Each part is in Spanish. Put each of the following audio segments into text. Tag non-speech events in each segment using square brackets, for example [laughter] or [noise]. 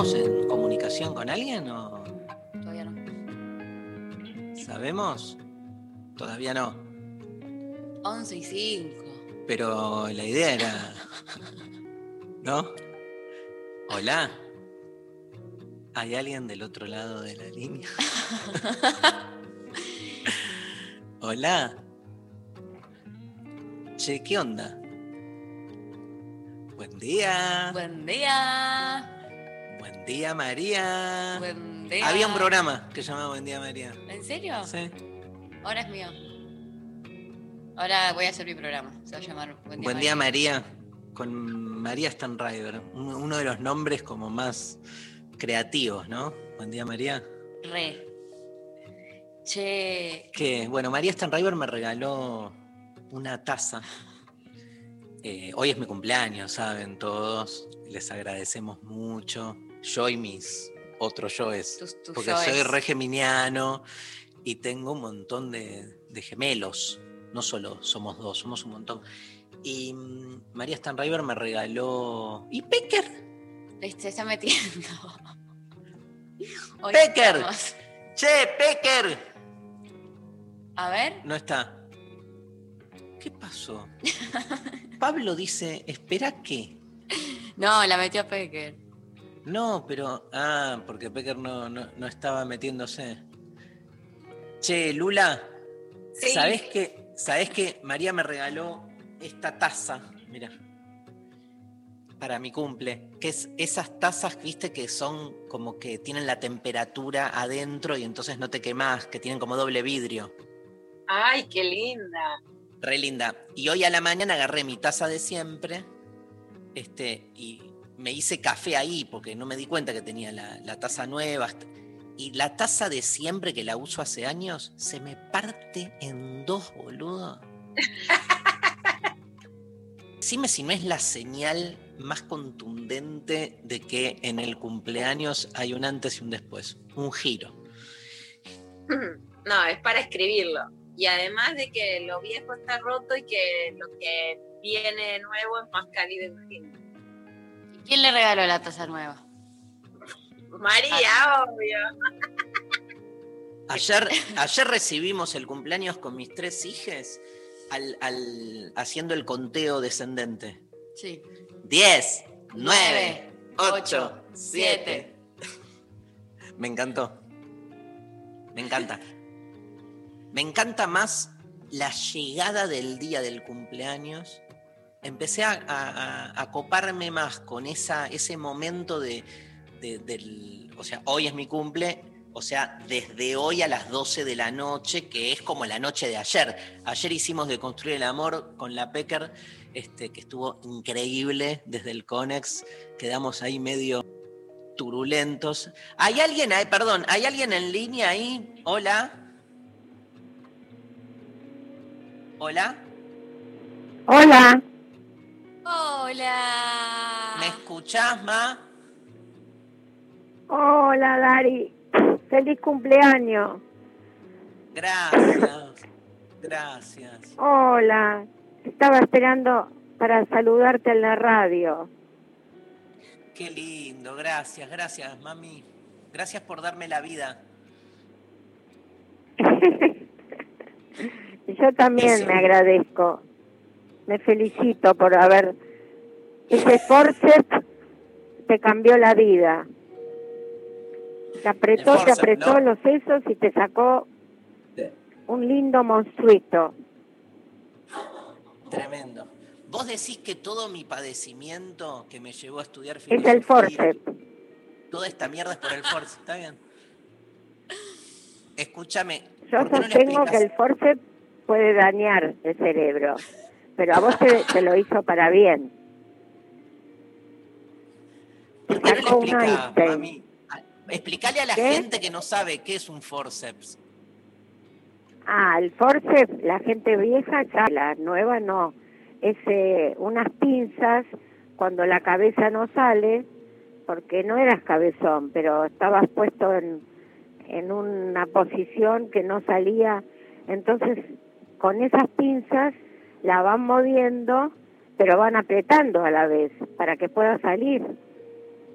¿Estamos en comunicación con alguien o Todavía no. sabemos? Todavía no. 11 y 5. Pero la idea era. ¿No? Hola. ¿Hay alguien del otro lado de la línea? [laughs] Hola. Che, ¿qué onda? Buen día. Buen día. Buen día, María. Buen día. Había un programa que se llamaba Buen día, María. ¿En serio? Sí. Ahora es mío. Ahora voy a hacer mi programa. Se va a llamar Buen día. Buen día, María. Con María Stanriver. un- Uno de los nombres como más creativos, ¿no? Buen día, María. Re. Che. Que, bueno, María Stanriver me regaló una taza. Eh, hoy es mi cumpleaños, saben todos. Les agradecemos mucho. Yo y mis otros yoes. Tus, tus Porque yoes. soy re geminiano y tengo un montón de, de gemelos. No solo somos dos, somos un montón. Y mm, María Stanriver me regaló. ¿Y Pecker? Se está metiendo. [laughs] Hoy Pecker. estamos- ¡Che, Pecker! A ver. No está. ¿Qué pasó? [laughs] Pablo dice, ¿espera qué? No, la metió Pecker. No, pero. Ah, porque Pecker no, no, no estaba metiéndose. Che, Lula, Sí. ¿sabés que, ¿sabés que María me regaló esta taza? Mira. Para mi cumple. Que es esas tazas, viste, que son como que tienen la temperatura adentro y entonces no te quemás, que tienen como doble vidrio. Ay, qué linda. Re linda. Y hoy a la mañana agarré mi taza de siempre este, y me hice café ahí porque no me di cuenta que tenía la, la taza nueva. Y la taza de siempre que la uso hace años se me parte en dos, boludo. [laughs] Decime si no es la señal más contundente de que en el cumpleaños hay un antes y un después. Un giro. No, es para escribirlo. Y además de que lo viejo está roto y que lo que viene nuevo es más cálido y más lindo. ¿Quién le regaló la taza nueva? María, obvio. Ayer, ayer recibimos el cumpleaños con mis tres hijas al, al- haciendo el conteo descendente. Sí. 10, 9, Nueve, 8, ocho, 7. Me encantó. Me encanta. Me encanta más la llegada del día del cumpleaños. Empecé a, a- coparme más con esa, ese momento de- del. O sea, hoy es mi cumple. O sea, desde hoy a las 12 de la noche, que es como la noche de ayer. Ayer hicimos de construir el amor con la Pecker, este, que estuvo increíble desde el Conex. Quedamos ahí medio turulentos. ¿Hay alguien ahí? Perdón, ¿hay alguien en línea ahí? Hola. Hola. Hola, Hola. ¿Me escuchás, Ma? hola Dari, feliz cumpleaños. Gracias. Gracias. Hola, estaba esperando para saludarte en la radio. Qué lindo. Gracias, gracias, mami. Gracias por darme la vida. Y [laughs] Yo también Eso. me agradezco. Me felicito por haber ese forceps te cambió la vida. Te apretó, te forceps, apretó ¿no? los sesos y te sacó un lindo monstruito. Tremendo. Vos decís que todo mi padecimiento que me llevó a estudiar Es el filosofía, forceps. Toda esta mierda es por el force, ¿está bien? Escúchame. Yo ¿por qué no le sostengo que el forceps puede dañar el cerebro, pero a vos te, te lo hizo para bien. ¿Por qué no le mami? Explicale a la ¿Qué? gente que no sabe qué es un forceps. Ah, el forceps, la gente vieja, ya, la nueva no. Es eh, unas pinzas cuando la cabeza no sale, porque no eras cabezón, pero estabas puesto en, en una posición que no salía. Entonces, con esas pinzas la van moviendo, pero van apretando a la vez para que pueda salir.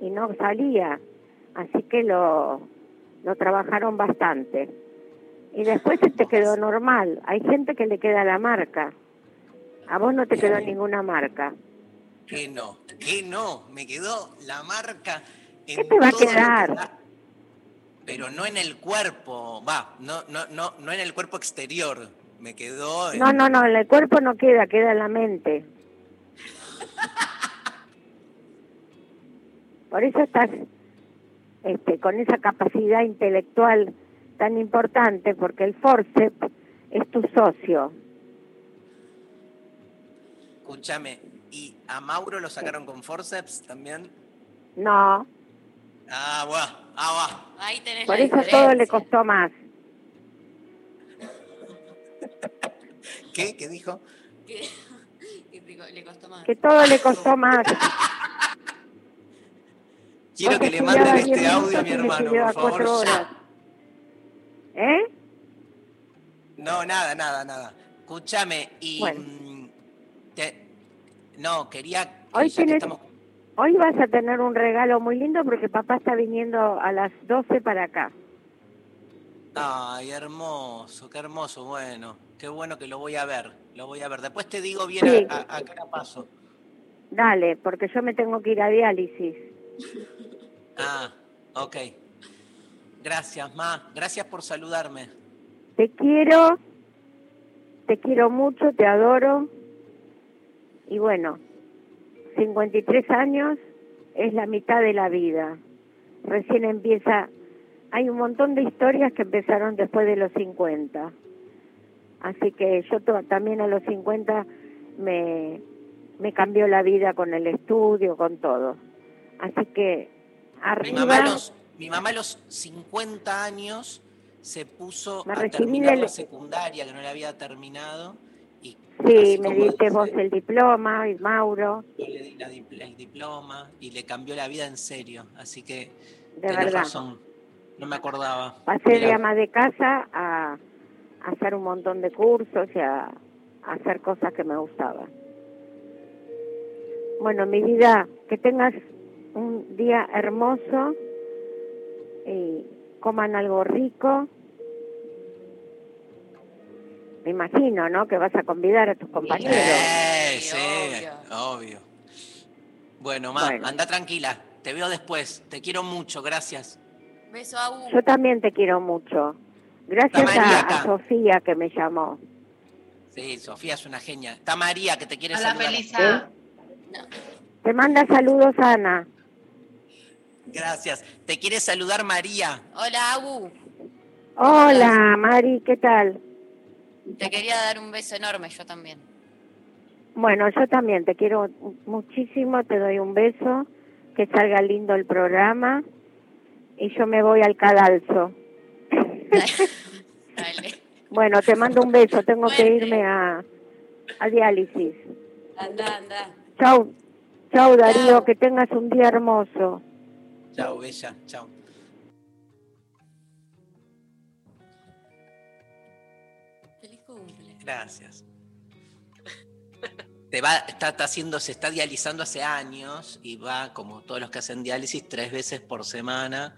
Y no salía. Así que lo, lo trabajaron bastante. Y después se te quedó normal. Hay gente que le queda la marca. A vos no te quedó ninguna marca. Que no, que no. Me quedó la marca en ¿Qué te va a quedar? da, pero no en el cuerpo. Va, no, no, no, no en el cuerpo exterior. Me quedó en... No, no, no, en el cuerpo no queda, queda en la mente. [laughs] Por eso estás este, con esa capacidad intelectual tan importante, porque el forceps es tu socio. Escúchame. ¿Y a Mauro lo sacaron con forceps también? No, Ah, bueno. Ah, va. Ahí tenés por la eso todo le costó más. ¿Qué? ¿Qué dijo? Que- [laughs] que le- le costó más. Que todo le costó más. [laughs] Quiero que le manden este audio a mi hermano, por favor. ¿Eh? No, nada, nada, nada. Escúchame, y. Bueno. mm, te- no, quería. que Hoy que tenés- estamos- Hoy vas a tener un regalo muy lindo porque papá está viniendo a las 12 para acá. Ay, hermoso, qué hermoso, bueno. Qué bueno que lo voy a ver. Lo voy a ver. Después te digo bien Sí. a, a- a qué hora paso. Dale, porque yo me tengo que ir a diálisis. Ah, ok. Gracias, Ma. Gracias por saludarme. Te quiero, te quiero mucho, te adoro. Y bueno, 53 años es la mitad de la vida. Recién empieza, hay un montón de historias que empezaron después de los 50. Así que yo también a los 50 me, me cambió la vida con el estudio, con todo. Así que Mi arriba... mamá, a los, mi mamá a los 50 años se puso Me a terminar la secundaria, que no la había terminado. Y Sí, me diste vos el diploma, y Mauro, Yo le di la el diploma y le cambió la vida en serio. Así que de tenés verdad. razón. No me acordaba. Pasé de ama de casa a, a hacer un montón de cursos y a, a hacer cosas que me gustaban. Bueno, mi vida, que tengas un día hermoso y coman algo rico. Me imagino, ¿no? Que vas a convidar a tus compañeros. Sí, sí, obvio. Bueno, ma, Bueno. anda tranquila. Te veo después. Te quiero mucho. Gracias. Beso a. Yo también te quiero mucho. Gracias a, Sofía que me llamó. Sí, Sofía es una genia. Está María que te quiere Hola, saludar. Felisa. Te manda saludos, Ana. Gracias. Te quiere saludar María. Hola, Agu. Hola, Mari, ¿qué tal? Te quería dar un beso enorme, yo también. Bueno, yo también te quiero muchísimo, te doy un beso, que salga lindo el programa y yo me voy al cadalso. [laughs] Dale. Bueno, te mando un beso, tengo que irme a, a diálisis. Anda, anda. Chau, chau Darío, Chau. que tengas un día hermoso. Chao, bella. Chao. Feliz cumple. Gracias. Te va, está, está haciendo, se está dializando hace años y va, como todos los que hacen diálisis, tres veces por semana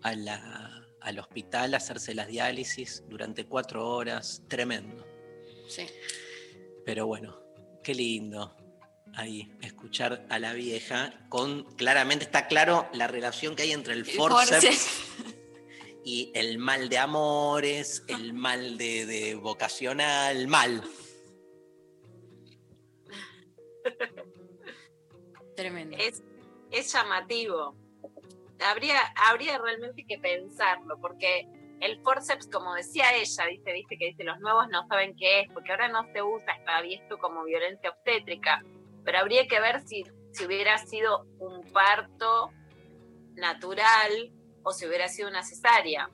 a la- al hospital a hacerse las diálisis durante cuatro horas. Tremendo. Sí. Pero bueno, qué lindo ahí escuchar a la vieja con claramente está claro la relación que hay entre el forceps. y el mal de amores, el mal de, de vocacional, mal. Tremendo. es, es llamativo. Habría, habría realmente que pensarlo, porque el forceps, como decía ella, dice, dice que dice, los nuevos no saben qué es, porque ahora no se usa, está visto como violencia obstétrica, pero habría que ver si, si hubiera sido un parto natural o si hubiera sido una cesárea.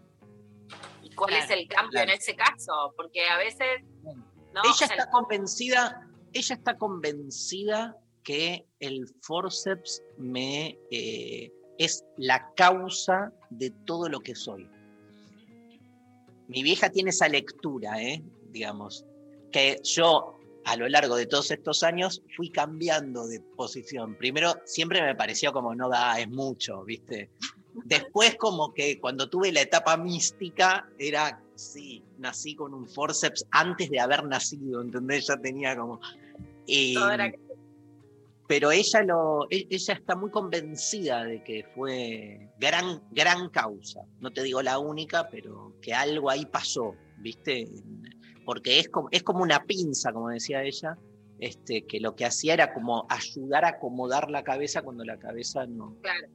¿Y cuál Claro, es el cambio claro. en ese caso? Porque a veces... ¿no? Ella está convencida, ella está convencida que el forceps me eh, es la causa de todo lo que soy. Mi vieja tiene esa lectura, ¿eh? digamos, que yo a lo largo de todos estos años fui cambiando de posición. Primero siempre me pareció como no da, es mucho, ¿viste? Después como que cuando tuve la etapa mística era, sí, nací con un forceps antes de haber nacido, ¿entendés? Ya tenía como... y- todo era- pero ella lo e- ella está muy convencida de que fue gran gran causa. No te digo la única pero que algo ahí pasó viste porque es como es como una pinza como decía ella este que lo que hacía era como ayudar a acomodar la cabeza cuando la cabeza no Claro.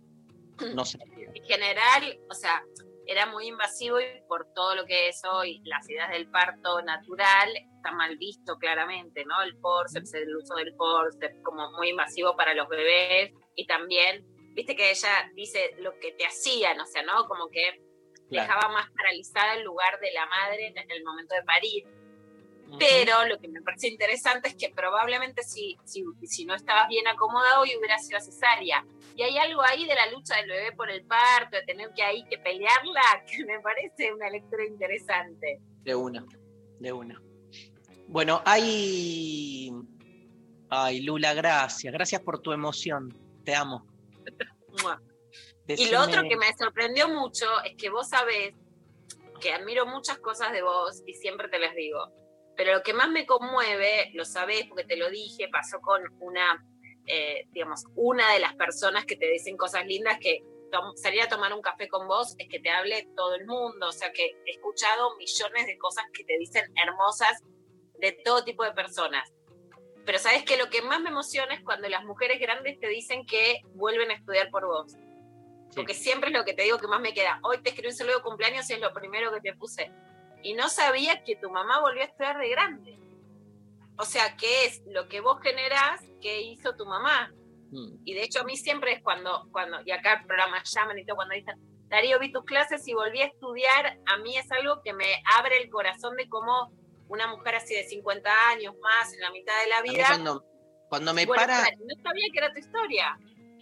no salía. En general, o sea, era muy invasivo y por todo lo que es hoy, las ideas del parto natural está mal visto claramente, ¿no? El forceps, el uso del forceps como muy invasivo para los bebés y también, viste que ella dice lo que te hacían, o sea, ¿no? Como que Claro. dejaba más paralizada el lugar de la madre en el momento de parir. Pero lo que me parece interesante es que probablemente si, si, si no estabas bien acomodado y hubiera sido cesárea. Y hay algo ahí de la lucha del bebé por el parto, de tener que ahí que pelearla, [laughs] que me parece una lectura interesante. de una de una bueno hay ay Lula gracias gracias por tu emoción te amo. Y lo otro que me sorprendió mucho es que vos sabés que admiro muchas cosas de vos y siempre te las digo. Pero lo que más me conmueve, lo sabés porque te lo dije, pasó con una, eh, digamos, una de las personas que te dicen cosas lindas que salir a tomar un café con vos es que te hable todo el mundo. O sea que he escuchado millones de cosas que te dicen hermosas de todo tipo de personas. Pero sabes que lo que más me emociona es cuando las mujeres grandes te dicen que vuelven a estudiar por vos. Sí. Porque siempre es lo que te digo que más me queda. Hoy te escribí un saludo de cumpleaños y es lo primero que te puse. Y no sabía que tu mamá volvió a estudiar de grande. O sea, ¿qué es lo que vos generás que hizo tu mamá? Mm. Y de hecho a mí siempre es cuando, cuando y acá el programa llaman y todo, cuando dicen, Darío, vi tus clases y volví a estudiar, a mí es algo que me abre el corazón de cómo una mujer así de 50 años más, en la mitad de la vida, cuando, cuando me bueno, para, no sabía que era tu historia.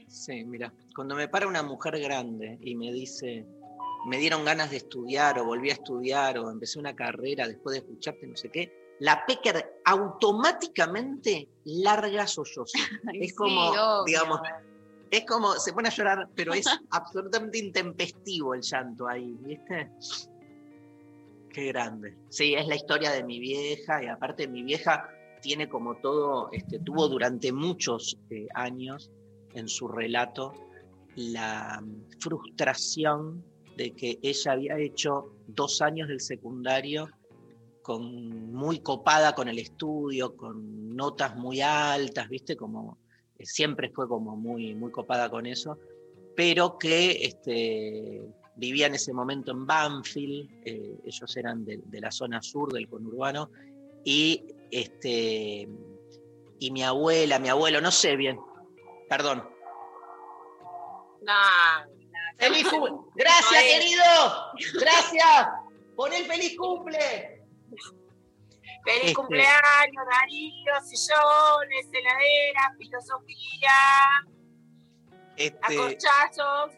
sí, mira, cuando me para una mujer grande y me dice, me dieron ganas de estudiar o volví a estudiar o empecé una carrera después de escucharte, no sé qué, la Pecker automáticamente larga sollozo. [laughs] Es como, digamos, es como, se pone a llorar, pero es [laughs] absolutamente intempestivo el llanto ahí, ¿viste? Qué grande. Sí, es la historia de mi vieja y aparte mi vieja tiene como todo, este, tuvo durante muchos eh, años en su relato la frustración de que ella había hecho dos años del secundario con, muy copada con el estudio, con notas muy altas, ¿viste? Como eh, siempre fue como muy, muy copada con eso, pero que este, vivía en ese momento en Banfield, eh, ellos eran de, de la zona sur del conurbano, y, este, y mi abuela, mi abuelo, no sé bien, perdón. No, ¡Feliz cumple! ¡Gracias, querido! ¡Gracias! ¡Pon el feliz cumple! Feliz Este- cumpleaños, Darío, sillones, heladera, filosofía, Este, acorchazos.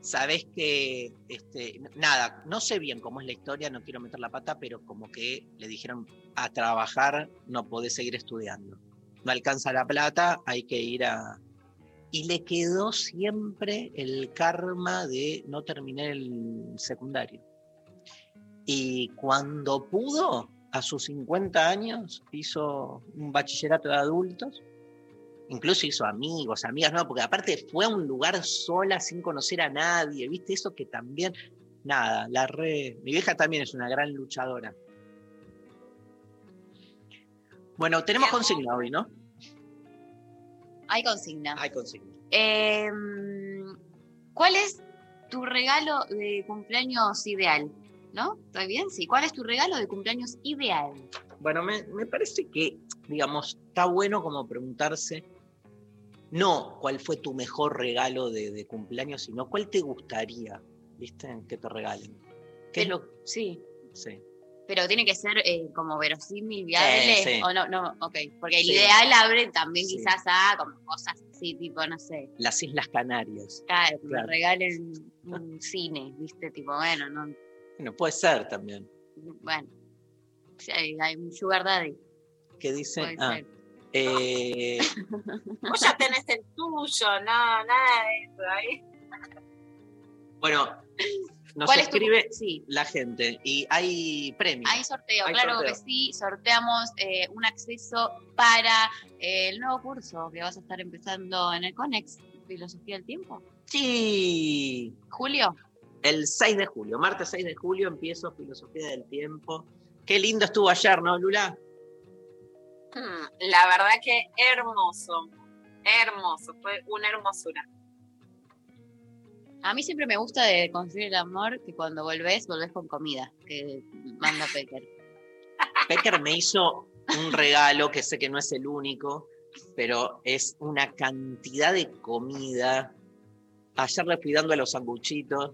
Sabés que, este, nada, no sé bien cómo es la historia, no quiero meter la pata, pero como que le dijeron a trabajar no podés seguir estudiando. No alcanza la plata, hay que ir a... Y le quedó siempre el karma de no terminar el secundario. Y cuando pudo, a sus 50 años, hizo un bachillerato de adultos incluso hizo amigos, amigas, no, porque aparte fue a un lugar sola sin conocer a nadie, ¿viste? Eso que también, nada, la re. Mi vieja también es una gran luchadora. Bueno, tenemos consigna hoy, ¿no? hay consigna. Hay consigna. Eh, ¿Cuál es tu regalo de cumpleaños ideal? ¿No? ¿Estoy bien? Sí. ¿Cuál es tu regalo de cumpleaños ideal? Bueno, me, me parece que, digamos, está bueno como preguntarse, no cuál fue tu mejor regalo de, de cumpleaños, sino cuál te gustaría, ¿viste? Que te regalen. ¿Qué es lo Sí. sí. Pero tiene que ser eh, como verosímil, viable. sí. O no, no, ok. Porque el Sí. ideal abre también Sí. quizás a como cosas así, tipo, no sé. Las Islas Canarias. Claro, que me Claro. regalen un cine, ¿viste? Tipo, bueno, no. Bueno, puede ser también. Bueno. Hay, hay un sugar daddy. ¿Qué dice? Ah, eh, [laughs] Vos ya tenés el tuyo, no, nada de eso. Ahí. bueno, nos ¿Cuál es tu- escribe Sí. la gente y hay premios. Hay sorteo, Hay claro sorteo. que sí. Sorteamos eh, un acceso para eh, el nuevo curso que vas a estar empezando en el CONEX, Filosofía del Tiempo. Sí, Julio, el 6 de julio, martes 6 de julio empiezo Filosofía del Tiempo. Qué lindo estuvo ayer, ¿no, Lula? Hmm, La verdad que hermoso, hermoso, fue una hermosura. a mí siempre me gusta de construir el amor que cuando volvés, volvés con comida, que manda Peter. Pecker [laughs] me hizo un regalo que sé que no es el único, pero es una cantidad de comida. Ayer le fui dando a los sanguchitos.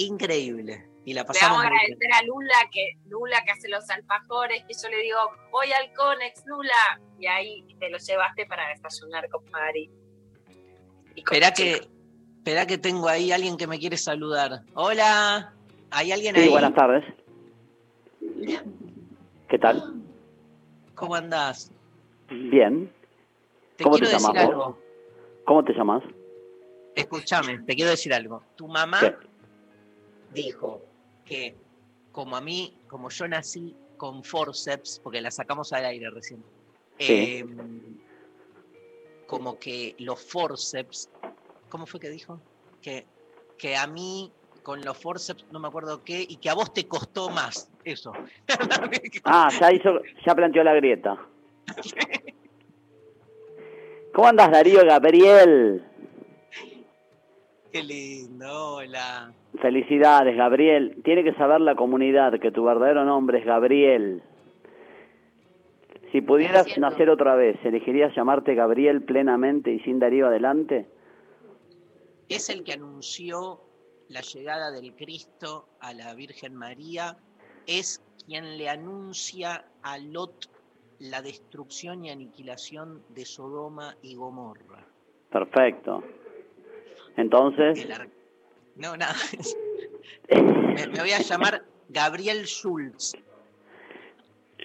Increíble. Y la Le pasamos vamos a bien. agradecer a Lula que Lula que hace los alfajores, que yo le digo, voy al Conex, Lula, y ahí te lo llevaste para desayunar con Mari. Chicos. que, esperá que tengo ahí alguien que me quiere saludar. Hola, ¿hay alguien Sí, ahí? buenas tardes. ¿Qué tal? ¿Cómo andás? Bien. Te ¿Cómo quiero te decir llamas. ¿Cómo te llamas? Escúchame, te quiero decir algo. Tu mamá ¿Qué? Dijo que como a mí, como yo nací con forceps, porque la sacamos al aire recién, Sí. eh, como que los forceps, ¿cómo fue que dijo? Que, que a mí con los forceps, no me acuerdo qué, y que a vos te costó más, eso. [laughs] Ah, ya hizo, ya planteó la grieta. ¿Cómo andas, Darío Gabriel? Qué lindo, hola. Felicidades, Gabriel. Tiene que saber la comunidad que tu verdadero nombre es Gabriel. Si pudieras nacer otra vez, ¿elegirías llamarte Gabriel plenamente y sin Darío adelante? es el que anunció la llegada del Cristo a la Virgen María, es quien le anuncia a Lot la destrucción y aniquilación de Sodoma y Gomorra. Perfecto. Entonces, No, nada. [laughs] Me, me voy a llamar Gabriel Schultz.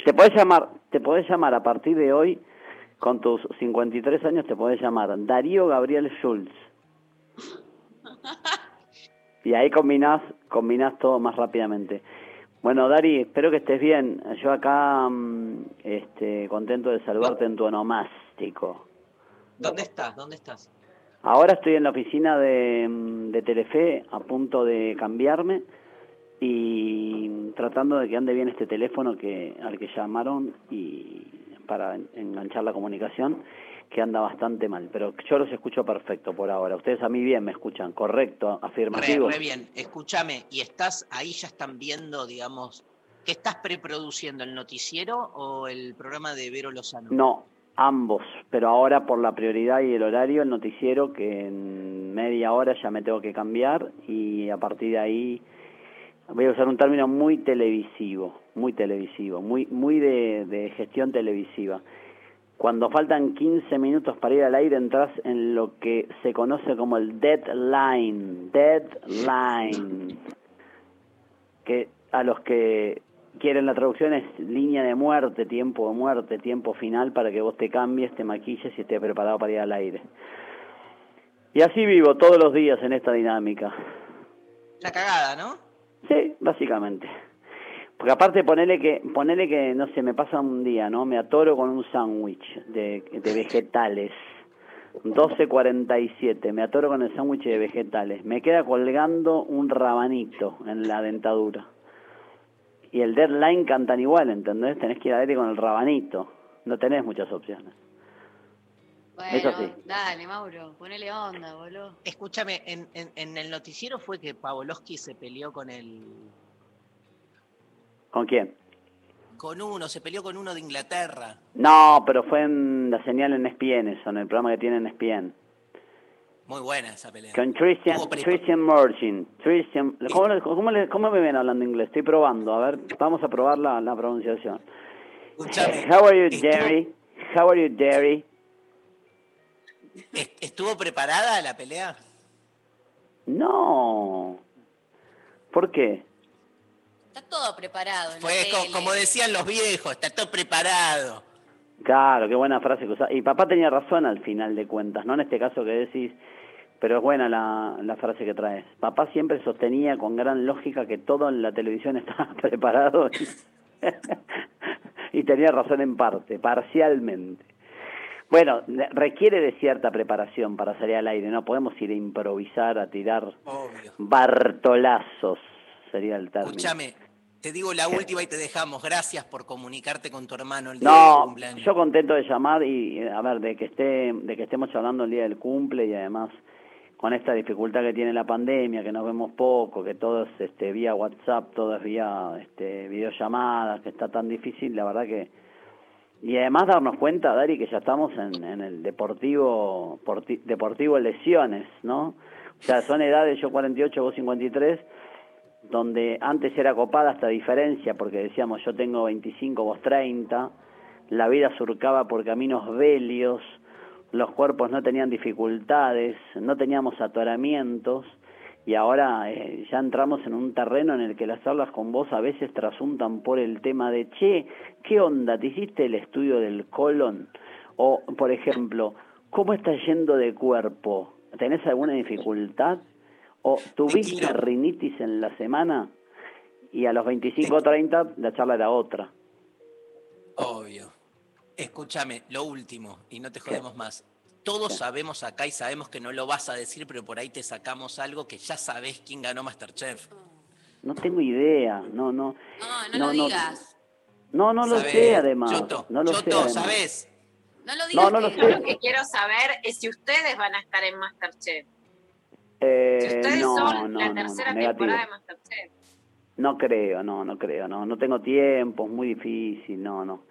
te podés llamar, te podés llamar a partir de hoy, con tus 53 años, te podés llamar Darío Gabriel Schultz. Y ahí combinás, combinás todo más rápidamente. Bueno, Dari, espero que estés bien. Yo acá, mm, este, contento de saludarte en tu onomástico. ¿Dónde estás? ¿Dónde estás? Ahora estoy en la oficina de, de Telefe, a punto de cambiarme y tratando de que ande bien este teléfono que al que llamaron y para en- enganchar la comunicación, que anda bastante mal. Pero yo los escucho perfecto por ahora. Ustedes a mí bien me escuchan, correcto, Re, afirmativo. re bien. Escúchame, ¿y estás ahí ya están viendo, digamos, qué estás preproduciendo, el noticiero o el programa de Vero Lozano? No, ambos, pero ahora por la prioridad y el horario, el noticiero, que en media hora ya me tengo que cambiar y a partir de ahí voy a usar un término muy televisivo, muy televisivo, muy, muy de, gestión televisiva. Cuando faltan 15 minutos para ir al aire, entras en lo que se conoce como el deadline, deadline, que a los que quieren la traducción es línea de muerte, tiempo de muerte, tiempo final para que vos te cambies, te maquilles y estés preparado para ir al aire. Y así vivo todos los días en esta dinámica. La cagada, ¿no? Sí, básicamente. Porque aparte ponele que, ponele que, no sé, me pasa un día, ¿no? Me atoro con un sándwich de, de vegetales. 12.47, me atoro con el sándwich de vegetales. Me queda colgando un rabanito en la dentadura. Y el deadline cantan igual, ¿entendés? Tenés que ir al aire con el rabanito. No tenés muchas opciones. Bueno, Eso sí. dale, Mauro, ponele onda, boludo. Escúchame, en, en- en el noticiero fue que Pavlovsky se peleó con el. ¿Con quién? con uno, se peleó con uno de Inglaterra. No, pero fue en la señal en ESPN, eso, en el programa que tiene en ESPN. Muy buena esa pelea. Con Christian, Christian. Christian, ¿cómo, le- cómo, le- cómo me ven hablando inglés? Estoy probando, a ver, vamos a probar la, la pronunciación. Escuchame, How are you, estuvo- Jerry? How are you, Jerry? est- ¿Estuvo preparada la pelea? No. ¿Por qué? Está todo preparado. tele. como decían los viejos, está todo preparado. Claro, qué buena frase que usás. Y papá tenía razón al final de cuentas, no en este caso que decís, pero es buena la, la frase que traes. Papá siempre sostenía con gran lógica que todo en la televisión [laughs] estaba preparado y, [laughs] y tenía razón en parte, parcialmente. Bueno, requiere de cierta preparación para salir al aire, no podemos ir a improvisar, a tirar Obvio. bartolazos, sería el término. Escúchame, te digo la última y te dejamos. Gracias por comunicarte con tu hermano el día No, cumpleaños. yo contento de llamar y a ver de que esté, de que estemos hablando el día del cumple y además con esta dificultad que tiene la pandemia, que nos vemos poco, que todo es este vía WhatsApp, todo es vía este videollamadas, que está tan difícil, la verdad que y además darnos cuenta, Dari, que ya estamos en, el deportivo porti- deportivo lesiones, ¿no? O sea, son edades, yo 48, vos 53, donde antes era copada esta diferencia, porque decíamos yo tengo 25, vos 30, la vida surcaba por caminos velios, los cuerpos no tenían dificultades, no teníamos atoramientos, y ahora eh, ya entramos en un terreno en el que las charlas con vos a veces trasuntan por el tema de, che, ¿qué onda? ¿Te hiciste el estudio del colon? O, por ejemplo, ¿cómo estás yendo de cuerpo? ¿Tenés alguna dificultad? ¿O tuviste rinitis en la semana? Y a los 25 o 30 la charla era otra. Obvio. Escúchame, lo último, y no te jodemos más. Todos sabemos acá y sabemos que no lo vas a decir, pero por ahí te sacamos algo que ya sabés quién ganó Masterchef. No tengo idea, no, no. No, no, lo digas. No, no lo ¿Sabés? sé además. Choto, no lo sé Choto. ¿sabés? No lo digas. No, no lo que- sé. Yo lo que quiero saber es si ustedes van a estar en Masterchef. Eh, Si ustedes no, son no, la no, tercera no, negativo. temporada de Masterchef. No creo, no, no creo, no, no tengo tiempo, es muy difícil, no, no, ¿Quién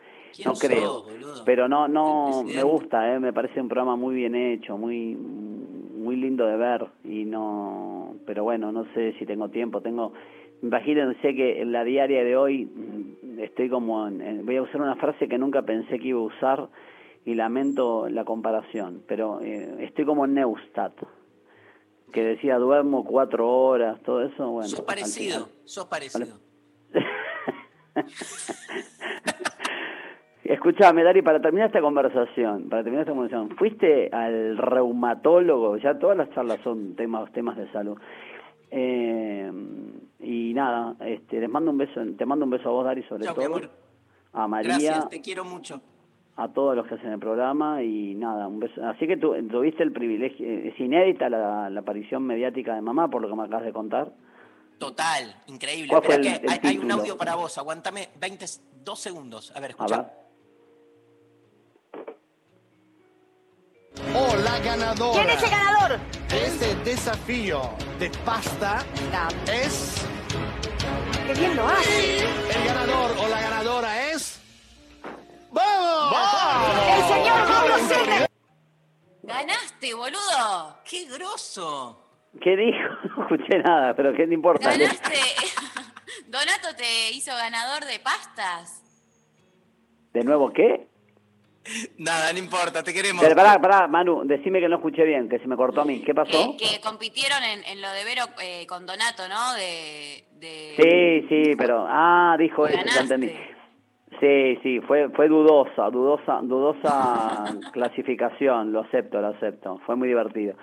no creo. Pero no, no, me gusta, eh, me parece un programa muy bien hecho, muy, muy lindo de ver y no, pero bueno, no sé si tengo tiempo, tengo, imagínense que en la diaria de hoy mm, estoy como, en- voy a usar una frase que nunca pensé que iba a usar y lamento la comparación, pero eh, estoy como en Neustadt, que decía duermo cuatro horas, todo eso, bueno. sos parecido, sos parecido. [laughs] [laughs] Escuchame, Dari, para terminar esta conversación, para terminar esta conversación, fuiste al reumatólogo, ya todas las charlas son temas, temas de salud. Eh, y nada, este, les mando un beso, te mando un beso a vos, Dari, sobre Chau, todo, amor. a María, Gracias, te quiero mucho. a todos los que hacen el programa y nada, un beso. Así que tu, tuviste el privilegio, es inédita la, la aparición mediática de mamá, por lo que me acabas de contar. Total, increíble. ¿Cuál fue Espera el- que el hay, hay un audio para vos, aguántame 20, dos segundos. A ver, A escucha. Ver. O la ganadora. ¿Quién es el ganador? este desafío de pasta es. ¡Qué bien lo hace! El ganador o la ganadora es. ¡Vamos! ¡El señor Mauro Serra! Ganaste, boludo. ¡Qué grosso! ¿Qué dijo? [laughs] No escuché nada, pero ¿qué te importa? Ganaste. [laughs] Donato te hizo ganador de pastas. ¿De nuevo qué? Nada, no importa, te queremos. Pero pará, pará, Manu, decime que no escuché bien, que se me cortó a mí. ¿Qué pasó? Que, que compitieron en, en lo de Vero eh, con Donato, ¿no? De, de- Sí, sí, pero... Ah, dijo eso, ya entendí. Sí, sí, fue, fue dudosa, dudosa, dudosa [laughs] clasificación, lo acepto, lo acepto, fue muy divertido.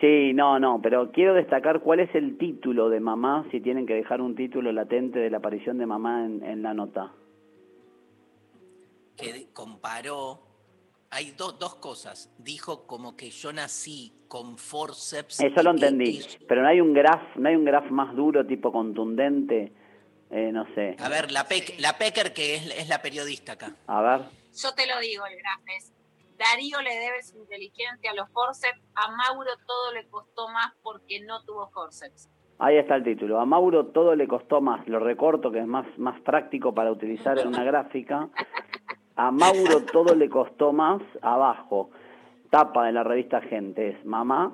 Sí, no, no, pero quiero destacar cuál es el título de mamá, si tienen que dejar un título latente de la aparición de mamá en, en la nota. Que comparó, hay dos dos cosas. Dijo como que yo nací con forceps. Eso lo entendí, y- pero no hay un graf, no hay un graf más duro, tipo contundente, eh, no sé, a ver, la, la Pecker, que es, es la periodista acá. a ver. Yo te lo digo, el graf es Darío le debe su inteligencia a los forceps, a Mauro todo le costó más porque no tuvo forceps. Ahí está el título. A Mauro todo le costó más. Lo recorto, que es más, más práctico para utilizar en una gráfica. A Mauro todo le costó más. Abajo, tapa de la revista Gente. Es mamá,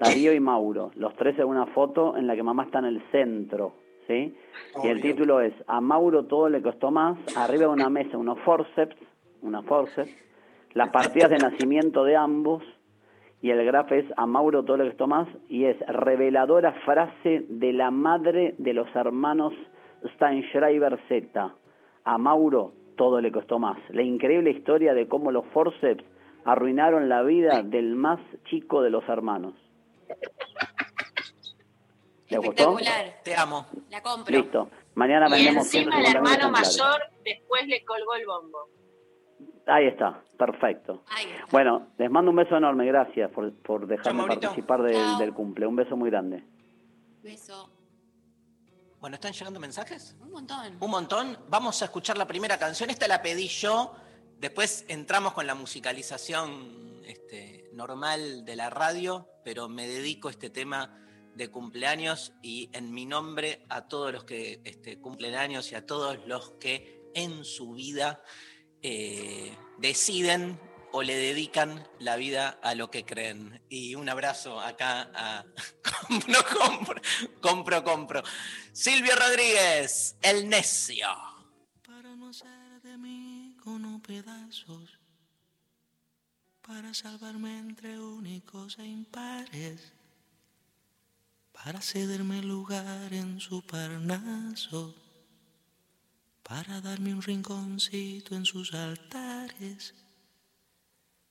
Darío y Mauro. Los tres en una foto en la que mamá está en el centro. ¿sí? Y el título es A Mauro todo le costó más. Arriba de una mesa, unos forceps. Una forceps. Las partidas de nacimiento de ambos y el graf es a Mauro todo lo que costó más y es reveladora frase de la madre de los hermanos Steinschreiber Z. A Mauro todo le costó más. La increíble historia de cómo los forceps arruinaron la vida del más chico de los hermanos. ¿Le gustó? Espectacular. Te amo. La compro. Listo. Mañana Y vendemos encima el 150.000 hermano mayor después le colgó el bombo. Ahí está, perfecto. Ahí está. Bueno, les mando un beso enorme, gracias por, por dejarme participar del, del cumple. Un beso muy grande. Beso. Bueno, ¿están llegando mensajes? Un montón. Un montón. Vamos a escuchar la primera canción. Esta la pedí yo. Después entramos con la musicalización este, normal de la radio, pero me dedico a este tema de cumpleaños y en mi nombre a todos los que este, cumplen años y a todos los que en su vida eh, deciden o le dedican la vida a lo que creen. Y un abrazo acá a [laughs] compro, compro, compro. Silvio Rodríguez, el necio. para no hacer de mí con pedazos, para salvarme entre únicos e impares, para cederme lugar en su parnaso, para darme un rinconcito en sus altares.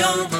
Yo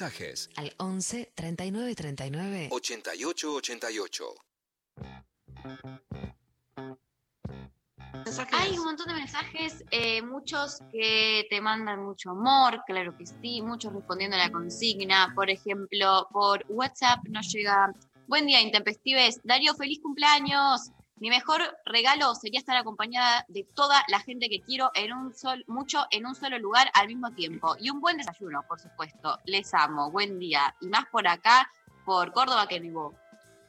Mensajes Al 11 39 39 88 88. Hay un montón de mensajes, eh, muchos que te mandan mucho amor, claro que sí, muchos respondiendo a la consigna. Por ejemplo, por WhatsApp nos llega, buen día, intempestives. Darío, feliz cumpleaños. Mi mejor regalo sería estar acompañada de toda la gente que quiero en un sol, mucho en un solo lugar al mismo tiempo. Y un buen desayuno, por supuesto. Les amo, buen día. Y más por acá, por Córdoba que nevó.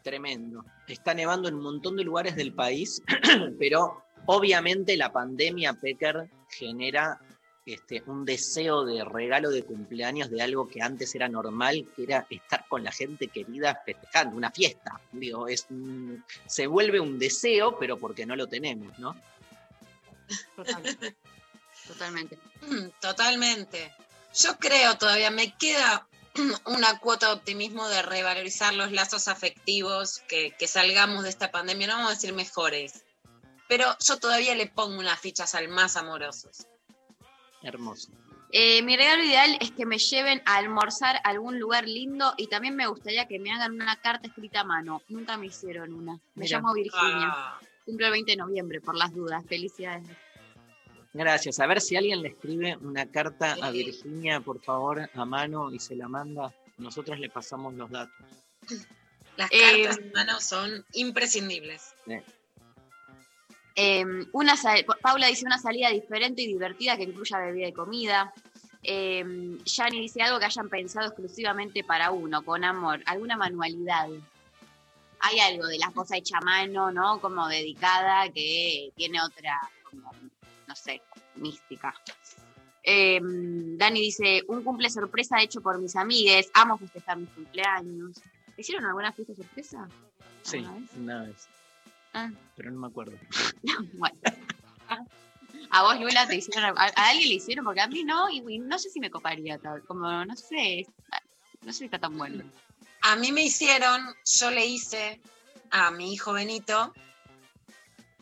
Tremendo. Está nevando en un montón de lugares del país, [clears throat] pero obviamente la pandemia, Pecker, genera este, un deseo de regalo de cumpleaños de algo que antes era normal, que era estar con la gente querida festejando, una fiesta. Digo, es un- se vuelve un deseo, pero porque no lo tenemos, ¿no? Totalmente. [laughs] Totalmente. [clears throat] Totalmente. Yo creo todavía, me queda [clears throat] una cuota de optimismo de revalorizar los lazos afectivos, que, que salgamos de esta pandemia, no vamos a decir mejores, pero yo todavía le pongo unas fichas al más amorosos. Hermoso. Eh, mi regalo ideal es que me lleven a almorzar a algún lugar lindo y también me gustaría que me hagan una carta escrita a mano. Nunca me hicieron una. Me Mira. llamo Virginia. Ah, Cumplo el 20 de noviembre, por las dudas. Felicidades. Gracias. A ver si alguien le escribe una carta a. Virginia, por favor, a mano y se la manda. Nosotros le pasamos los datos. las Eh, cartas en mano son imprescindibles. Eh, una sal- Paula dice una salida diferente y divertida que incluya bebida y comida. Eh, Yani dice algo que hayan pensado exclusivamente para uno, con amor, alguna manualidad. Hay algo de la cosa hecha a mano, ¿no? Como dedicada, que tiene otra, como, no sé, mística. Eh, Dani dice, un cumple sorpresa hecho por mis amigues, amo festejar mis cumpleaños. ¿Hicieron alguna fiesta sorpresa? Sí, ¿Alguna vez? una vez. Ah. Pero no me acuerdo. [laughs] Bueno. A vos, Lula, te hicieron, a, a alguien le hicieron, porque a mí no, y, y no sé si me coparía, tal, como, no sé, no sé si está tan bueno. A mí me hicieron, yo le hice a mi hijo Benito,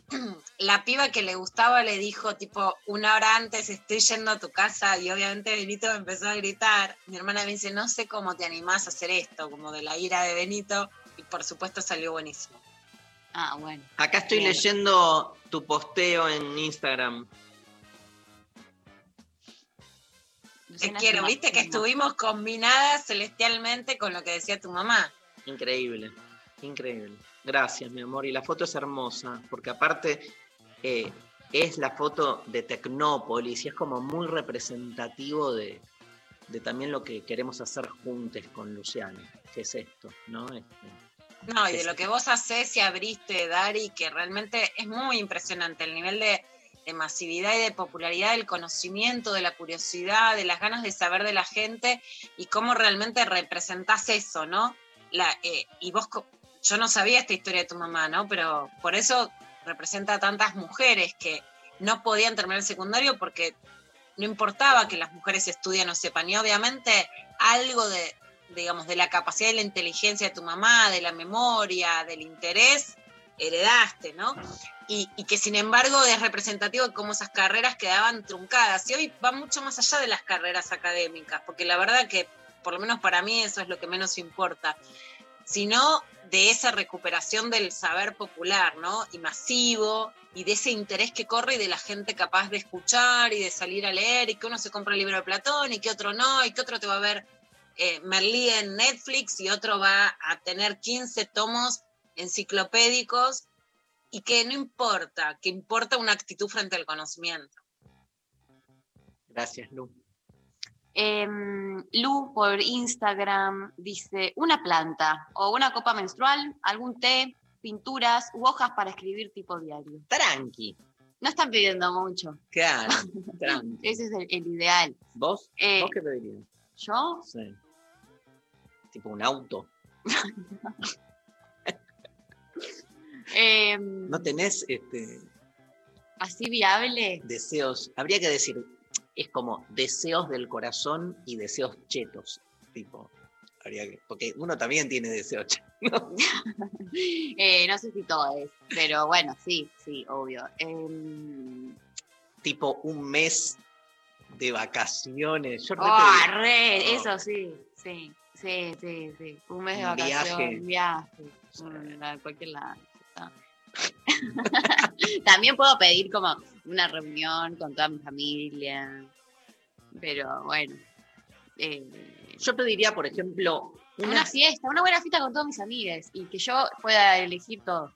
[clears throat] la piba que le gustaba le dijo tipo una hora antes estoy yendo a tu casa y obviamente Benito me empezó a gritar. Mi hermana me dice, no sé cómo te animás a hacer esto, como de la ira de Benito, y por supuesto salió buenísimo. Ah, bueno. Acá estoy Bien. leyendo tu posteo en Instagram. Te quiero, viste que estuvimos combinadas celestialmente con lo que decía tu mamá. Increíble, increíble. Gracias, mi amor. Y la foto es hermosa, porque aparte eh, es la foto de Tecnópolis y es como muy representativo de, de también lo que queremos hacer juntos con Luciano, que es esto, ¿no? Este, No, y de lo que vos haces y abriste, Dari, que realmente es muy impresionante el nivel de, de masividad y de popularidad del conocimiento, de la curiosidad, de las ganas de saber de la gente y cómo realmente representás eso, ¿no? La, eh, y vos, yo no sabía esta historia de tu mamá, ¿no? Pero por eso representa a tantas mujeres que no podían terminar el secundario porque no importaba que las mujeres estudian o sepan, y obviamente algo de, digamos, de la capacidad de la inteligencia de tu mamá, de la memoria, del interés, heredaste, ¿no? Y, que sin embargo es representativo de cómo esas carreras quedaban truncadas. Y hoy va mucho más allá de las carreras académicas, porque la verdad que, por lo menos para mí, eso es lo que menos importa. sino de esa recuperación del saber popular, ¿no? Y masivo, y de ese interés que corre y de la gente capaz de escuchar y de salir a leer, y que uno se compra el libro de Platón y que otro no, y que otro te va a ver eh, Merlí en Netflix y otro va a tener 15 tomos enciclopédicos, y que no importa, que importa una actitud frente al conocimiento. Gracias, Lu. Em, Lu por Instagram dice una planta o una copa menstrual, algún té, pinturas u hojas para escribir tipo diario. Tranqui. No están pidiendo mucho. Claro, [laughs] tranqui. Ese es el, el ideal. ¿Vos? Eh, ¿Vos qué pedirías? ¿Yo? Sí. Tipo un auto. Em, ¿No tenés este, así viable. deseos? Habría que decir, es como deseos del corazón y deseos chetos. Tipo, habría que, porque uno también tiene deseos chetos. [laughs] Eh, no sé si todo es, pero bueno, sí, sí, obvio. Em, tipo un mes de vacaciones. Yo oh, re, Oh. eso sí, sí, sí, sí, sí. Un mes de Un vacaciones, viaje. un viaje, cualquier lado. [laughs] También puedo pedir como una reunión con toda mi familia, pero bueno. eh, Yo pediría, por ejemplo, una una, fiesta, una buena fiesta con todos mis amigos y que yo pueda elegir todo.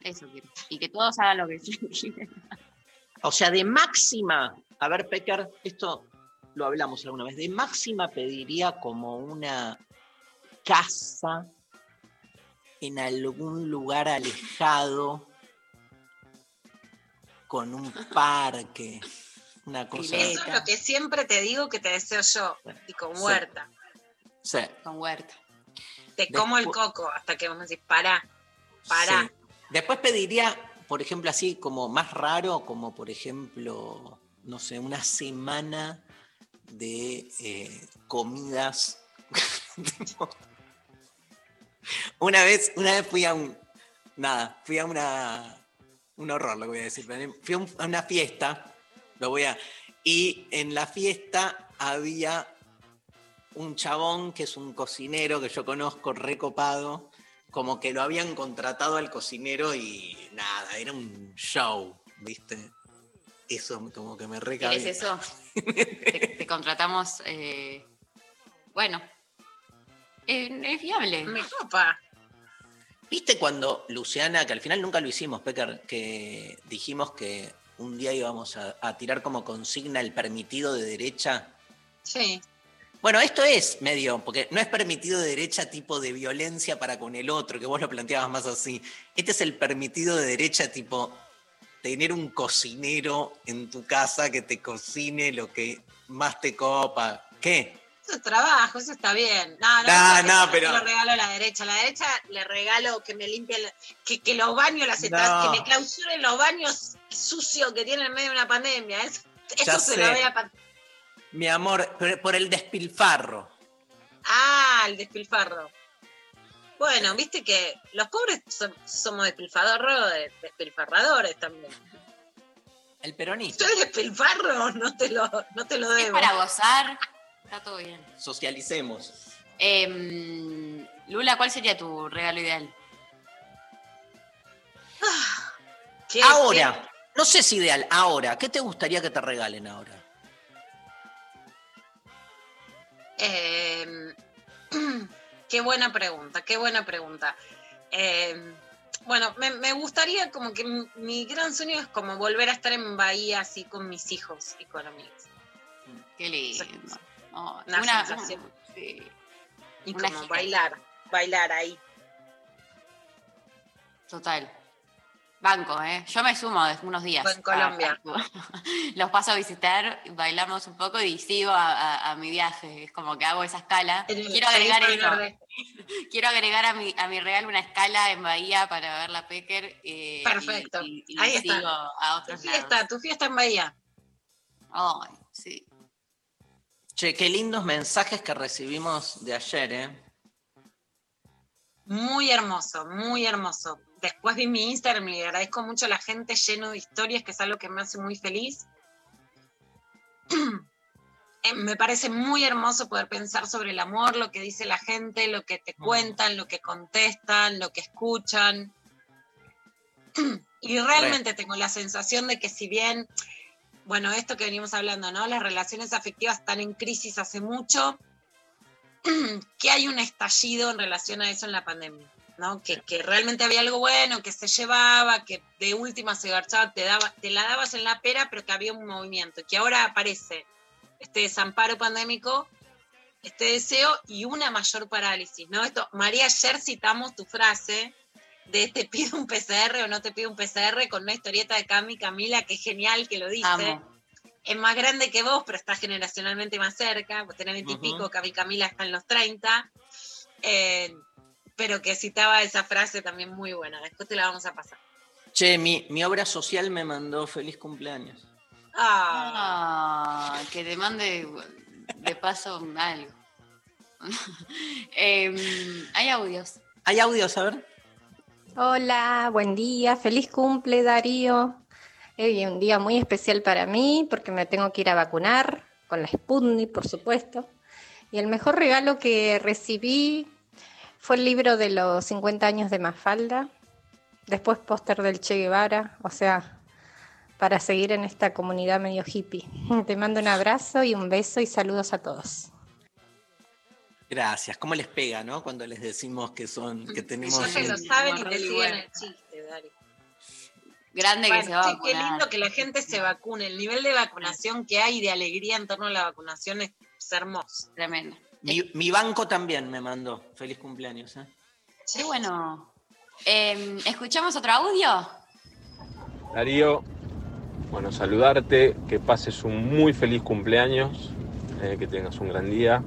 Eso quiero. Y que todos hagan lo que yo [laughs] quiera. o sea, de máxima, a ver, Pecker, esto lo hablamos alguna vez, de máxima pediría como una casa en algún lugar alejado con un parque, una cosa. Eso es lo que siempre te digo que te deseo yo, y con huerta. Sí, Con huerta. Te como el coco hasta que vos me decís, pará, pará. sí. Después pediría, por ejemplo, así como más raro, como por ejemplo, no sé, una semana de eh, comidas. [laughs] Una vez, una vez fui a un. Nada, fui a una. Un horror lo voy a decir. Fui a, a una fiesta. Lo voy a. Y en la fiesta había un chabón que es un cocinero que yo conozco, recopado, como que lo habían contratado al cocinero y nada, era un show, ¿viste? Eso como que me ¿Querés recabé. eso? te, te contratamos. eh, bueno. Eh, es viable. Me copa. ¿Viste cuando Luciana, que al final nunca lo hicimos, Pecker, que dijimos que un día íbamos a, a tirar como consigna el permitido de derecha? Sí. Bueno, esto es medio, porque no es permitido de derecha tipo de violencia para con el otro, que vos lo planteabas más así. Este es el permitido de derecha tipo tener un cocinero en tu casa que te cocine lo que más te copa. ¿Qué? Eso es trabajo, eso está bien. No, no, No, eso no, no pero- se lo regalo a la derecha. A la derecha le regalo que me limpie, el- que, que los baños las etapas, No. que me clausuren los baños sucios que tienen en medio de una pandemia. Eso, se sé. lo voy a... Mi amor, por el despilfarro. Ah, el despilfarro. Bueno, viste que los pobres son- somos despilfarradores, despilfarradores también. El peronista. Yo el despilfarro no te lo, no te lo Es debo. para gozar. Está todo bien. Socialicemos. Em, Lula, ¿cuál sería tu regalo ideal? ¿Qué- Ahora, no sé si ideal, ahora, ¿qué te gustaría que te regalen ahora? Eh, [clears throat] qué buena pregunta, qué buena pregunta. Eh, bueno, me, me gustaría como que mi, mi gran sueño es como volver a estar en Bahía así con mis hijos y con amigos. Qué lindo. Oh, Una una- sensación. un- sí. Y Una como bailar, bailar ahí. Total. Banco, ¿eh? Yo me sumo de unos días. En Colombia. a- [laughs] los paso a visitar, bailamos un poco y sigo a, a- a mi viaje. Es como que hago esa escala. El- Quiero agregar eso. [laughs] Quiero agregar a mi, a mi regalo una escala en Bahía para ver la Pecker. eh, Perfecto. Y, y- y Ahí está. sigo a Tu otros fiesta, lados. tu fiesta en Bahía. Ay, sí. Che, qué lindos mensajes que recibimos de ayer, ¿eh? Muy hermoso, muy hermoso. Después vi mi Instagram y le agradezco mucho a la gente lleno de historias, que es algo que me hace muy feliz. [clears throat] eh, me parece muy hermoso poder pensar sobre el amor, lo que dice la gente, lo que te cuentan, lo que contestan, lo que escuchan. [clears throat] Y realmente tengo la sensación de que si bien, bueno, esto que venimos hablando, ¿no? Las relaciones afectivas están en crisis hace mucho, [clears throat] que hay un estallido en relación a eso en la pandemia, ¿no? Que, que realmente había algo bueno, que se llevaba, que de última se garchaba, te, daba, te la dabas en la pera, pero que había un movimiento, que ahora aparece este desamparo pandémico, este deseo y una mayor parálisis, ¿no? Esto, María, ayer citamos tu frase de te pido un PCR o no te pido un PCR con una historieta de Cami Camila, que es genial que lo dice. Amo. Es más grande que vos, pero está generacionalmente más cerca, vos tenés 20 y pico, Cami Camila está en los 30, eh, pero que citaba esa frase también muy buena, después te la vamos a pasar. Che, mi, mi obra social me mandó feliz cumpleaños. Ah, Ah, que te mande de paso algo. [laughs] Em, hay audios. ¿Hay audios, a ver? Hola, buen día, feliz cumple Darío. Hoy un día muy especial para mí porque me tengo que ir a vacunar con la Sputnik, por supuesto. Y el mejor regalo que recibí fue el libro de los 50 años de Mafalda, después póster del Che Guevara, o sea, para seguir en esta comunidad medio hippie. Te mando un abrazo y un beso y saludos a todos. Gracias. ¿Cómo les pega, no? Cuando les decimos que son, que tenemos. ellos te lo saben y te siguen el chiste, Dari. Grande que Bueno, se va a sí, qué lindo que la gente se vacune. El nivel de vacunación que hay de alegría en torno a la vacunación es hermoso. Tremendo. Mi, mi banco también me mandó feliz cumpleaños. ¿eh? Qué bueno. Em, ¿Escuchamos otro audio? Darío, bueno, saludarte, que pases un muy feliz cumpleaños, eh, que tengas un gran día,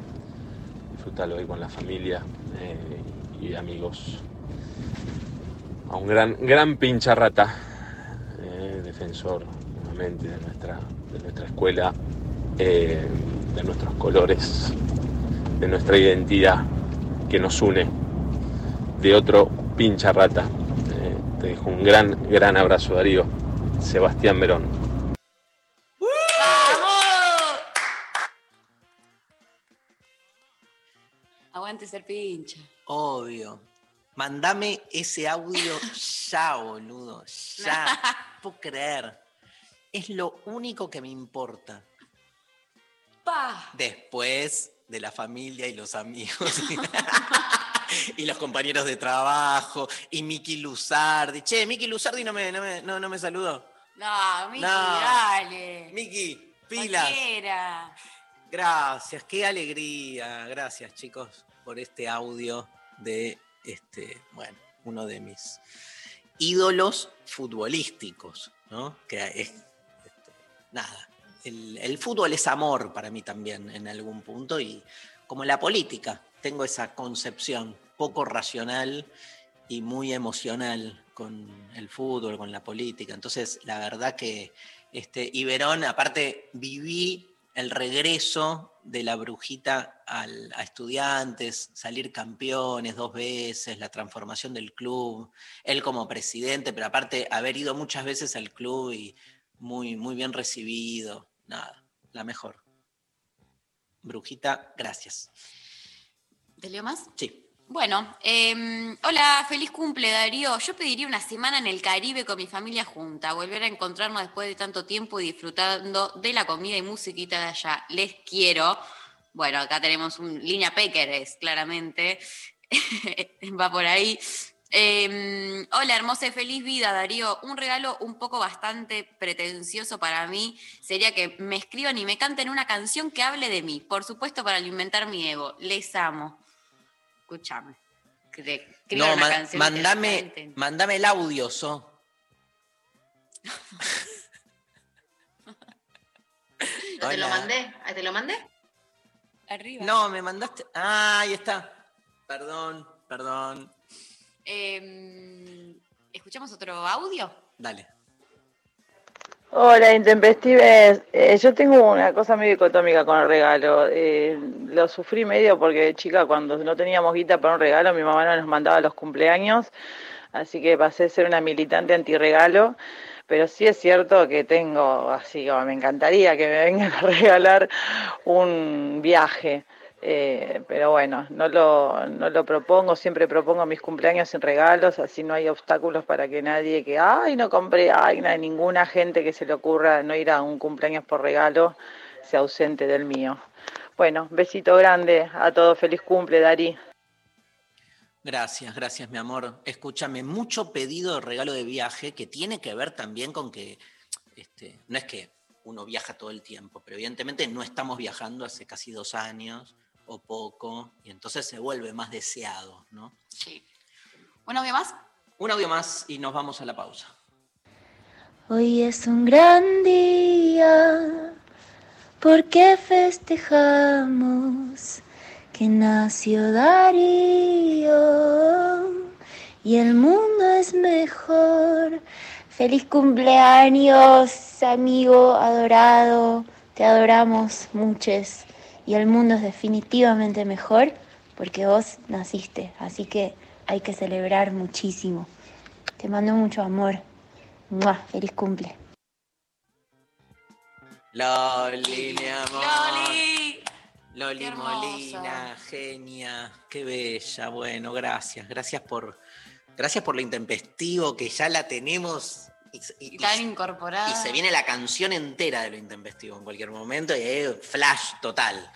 disfrútalo ahí con la familia eh, y amigos. A un gran, gran pincha rata, eh, defensor nuevamente de nuestra, de nuestra escuela, eh, de nuestros colores, de nuestra identidad que nos une, de otro pincha rata. Eh, te dejo un gran, gran abrazo, Darío. Sebastián Verón. ¡Vamos! Aguante ser pincha. Obvio. Mandame ese audio ya, boludo. Ya. No [laughs] puedo creer. Es lo único que me importa. Pa. Después de la familia y los amigos. [laughs] y los compañeros de trabajo. Y Miki Luzardi. Che, Miki Luzardi no me, no me, no, no me saludó. No, Miki, No. dale. Miki. Cualquiera. Gracias, qué alegría. Gracias, chicos, por este audio de este, bueno, uno de mis ídolos futbolísticos, ¿no? Que es este, nada. El, fútbol es amor para mí también en algún punto y como la política, tengo esa concepción poco racional y muy emocional con el fútbol, con la política. Entonces, la verdad que este, y Verón, aparte, viví el regreso de la brujita al- a estudiantes, salir campeones dos veces, la transformación del club, él como presidente, pero aparte haber ido muchas veces al club y muy, muy bien recibido, nada, la mejor. Brujita, gracias. ¿Te leo más? Sí. Bueno, em, hola, feliz cumple Darío. Yo pediría una semana en el Caribe con mi familia junta, volver a encontrarnos después de tanto tiempo y disfrutando de la comida y musiquita de allá. Les quiero. Bueno, acá tenemos un línea Péqueres, claramente. [laughs] Va por ahí. Em, hola, hermosa y feliz vida, Darío. Un regalo un poco bastante pretencioso para mí sería que me escriban y me canten una canción que hable de mí. Por supuesto, para alimentar mi ego. Les amo. Escúchame. No, una ma- canción mandame, mandame el audio, So. [laughs] ¿Te lo mandé? ¿Ah, ¿Te lo mandé? Arriba. No, me mandaste. Ah, ahí está. Perdón, perdón. Em, ¿Escuchamos otro audio? Dale. Hola, Intempestives. Eh, yo tengo una cosa medio dicotómica con el regalo. Eh, lo sufrí medio porque de chica, cuando no teníamos guita para un regalo, mi mamá no nos mandaba los cumpleaños. Así que pasé a ser una militante antirregalo. pero sí es cierto que tengo, así como me encantaría que me vengan a [laughs] regalar un viaje. Eh, pero bueno, no lo, no lo propongo, siempre propongo mis cumpleaños sin regalos, así no hay obstáculos para que nadie que, ay, no compré, ay, no ninguna gente que se le ocurra no ir a un cumpleaños por regalo sea ausente del mío. Bueno, besito grande a todos, feliz cumple, Dari. Gracias, gracias, mi amor. Escúchame, mucho pedido de regalo de viaje que tiene que ver también con que, este, no es que uno viaja todo el tiempo, pero evidentemente no estamos viajando hace casi dos años o poco, y entonces se vuelve más deseado, ¿no? Sí. ¿Un audio más? Un audio más y nos vamos a la pausa. Hoy es un gran día porque festejamos que nació Darío y el mundo es mejor. Feliz cumpleaños, amigo adorado. Te adoramos muchos y el mundo es definitivamente mejor porque vos naciste, así que hay que celebrar muchísimo. Te mando mucho amor. ¡Mua! Feliz cumple. Loli, mi amor. Loli. Loli. Molina, genia, qué bella. Bueno, gracias. Gracias por, gracias por lo intempestivo que ya la tenemos. Y, y- Y tan y- incorporada. y se viene la canción entera de lo intempestivo en cualquier momento y ahí, flash total.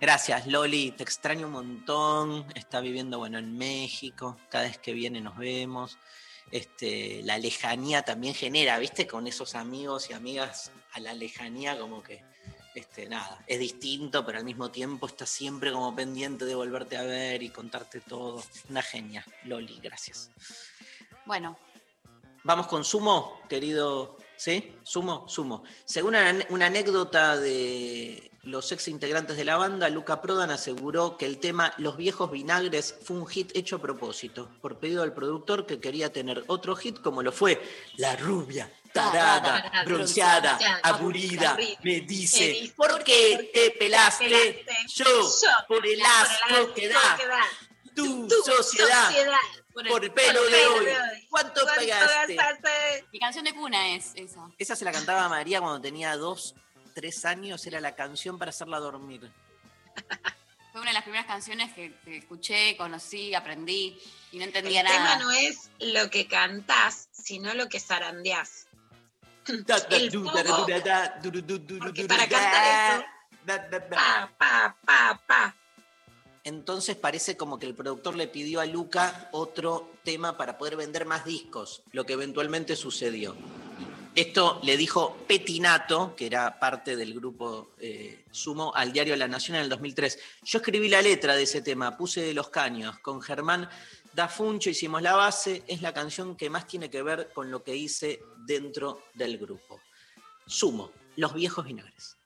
Gracias, Loli. Te extraño un montón. Está viviendo, bueno, en México. Cada vez que viene nos vemos. Este, la lejanía también genera, ¿viste? Con esos amigos y amigas a la lejanía, como que, este, nada, es distinto, pero al mismo tiempo está siempre como pendiente de volverte a ver y contarte todo. Una genia, Loli, gracias. Bueno, Vamos con Sumo, querido. ¿Sí? Sumo, Sumo. Según una, anécdota de los ex integrantes de la banda, Luca Prodan aseguró que el tema Los viejos vinagres fue un hit hecho a propósito, por pedido del productor que quería tener otro hit como lo fue La rubia, tarada, bronceada, aburrida, me dice, ¿por qué te pelaste? Yo, por el asco que da que por el pelo de hoy. ¿Cuánto pegaste? mi canción de cuna es esa. Esa se la cantaba María cuando tenía dos, tres años, era la canción para hacerla dormir. Fue una de las primeras canciones que, que escuché, conocí, aprendí y no entendía El nada. tema no es lo que cantás, sino lo que zarandeás. El poco. Porque para cantar eso, pa, pa, pa, pa. Entonces parece como que el productor le pidió a Luca otro tema para poder vender más discos, lo que eventualmente sucedió. Esto le dijo Petinato, que era parte del grupo eh, Sumo, al diario La Nación en el 2003. Yo escribí la letra de ese tema, puse de los caños. Con Germán Dafuncho hicimos la base. Es la canción que más tiene que ver con lo que hice dentro del grupo. Sumo, los viejos vinagres.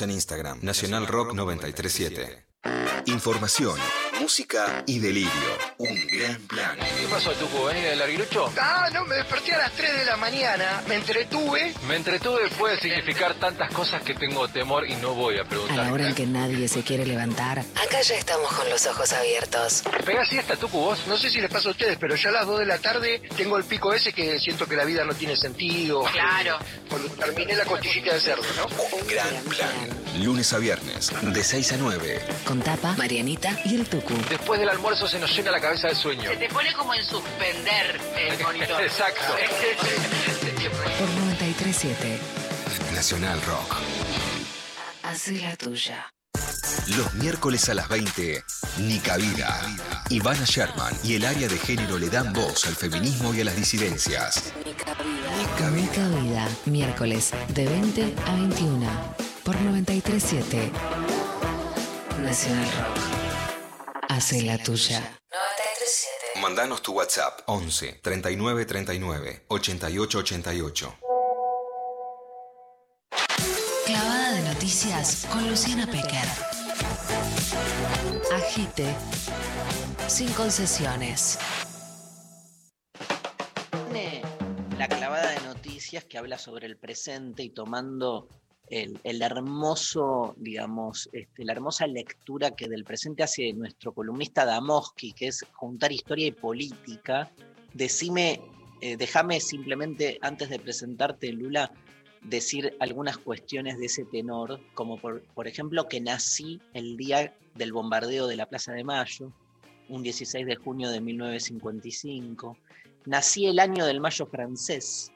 En Instagram, Nacional Rock 937. Información, música y delirio. Un gran plan. ¿Qué pasó, Tucu? ¿Venís del larguirucho? Ah, no, me desperté a las 3 de la mañana, me entretuve. Me entretuve puede significar tantas cosas que tengo temor y no voy a A preguntar. la hora en que nadie se quiere levantar, acá ya estamos con los ojos abiertos. ¿Pegás siesta, Tucu, vos? No sé si les pasa a ustedes, pero ya a las 2 de la tarde tengo el pico ese que siento que la vida no tiene sentido. Claro. Terminé la costillita de cerdo, ¿no? Un gran plan. Lunes a viernes, de 6 a 9. Con Tapa, Marianita y el Tucu. Después del almuerzo se nos llena la cabeza de sueño. Se te pone como en suspender el [laughs] monitor. Exacto. Por 937. Nacional Rock. Hace la tuya. Los miércoles a las 20, Nica Vida. Ivana Sherman y el área de género le dan voz al feminismo y a las disidencias. Nica Vida. Miércoles de 20 a 21. Por 937. Nacional Rock. Hace la tuya. 937. Mandanos tu WhatsApp 11 39 39 88 88. Clavada de noticias con Luciana Pecker. Agite. Sin concesiones. La clavada de noticias que habla sobre el presente y tomando el, el hermoso, digamos, este, la hermosa lectura que del presente hace nuestro columnista Damoski, que es juntar historia y política. Decime, eh, déjame simplemente, antes de presentarte, Lula, decir algunas cuestiones de ese tenor, como por, por ejemplo que nací el día del bombardeo de la Plaza de Mayo, un 16 de junio de 1955. Nací el año del Mayo francés.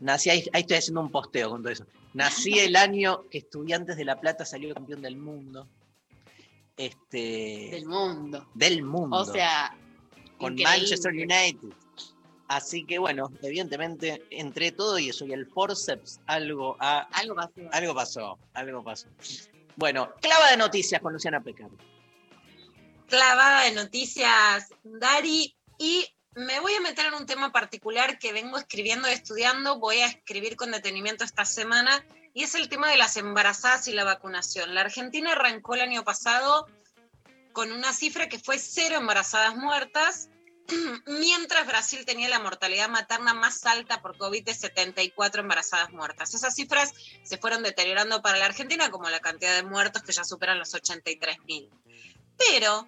Nací, ahí, ahí estoy haciendo un posteo con todo eso. Nací el [laughs] año que Estudiantes de La Plata salió campeón del mundo. Este, Del mundo. del mundo. O sea, con increíble. Manchester United. Así que bueno, evidentemente, entre todo y eso y el forceps, algo, ha- algo pasó. algo pasó, algo pasó. Bueno, clava de noticias con Luciana Pecar. clavada de noticias, Dari, y me voy a meter en un tema particular que vengo escribiendo y estudiando, voy a escribir con detenimiento esta semana, y es el tema de las embarazadas y la vacunación. La Argentina arrancó el año pasado con una cifra que fue cero embarazadas muertas, [clears throat] mientras Brasil tenía la mortalidad materna más alta por COVID de 74 embarazadas muertas. Esas cifras se fueron deteriorando para la Argentina, como la cantidad de muertos que ya superan los 83 mil. Pero,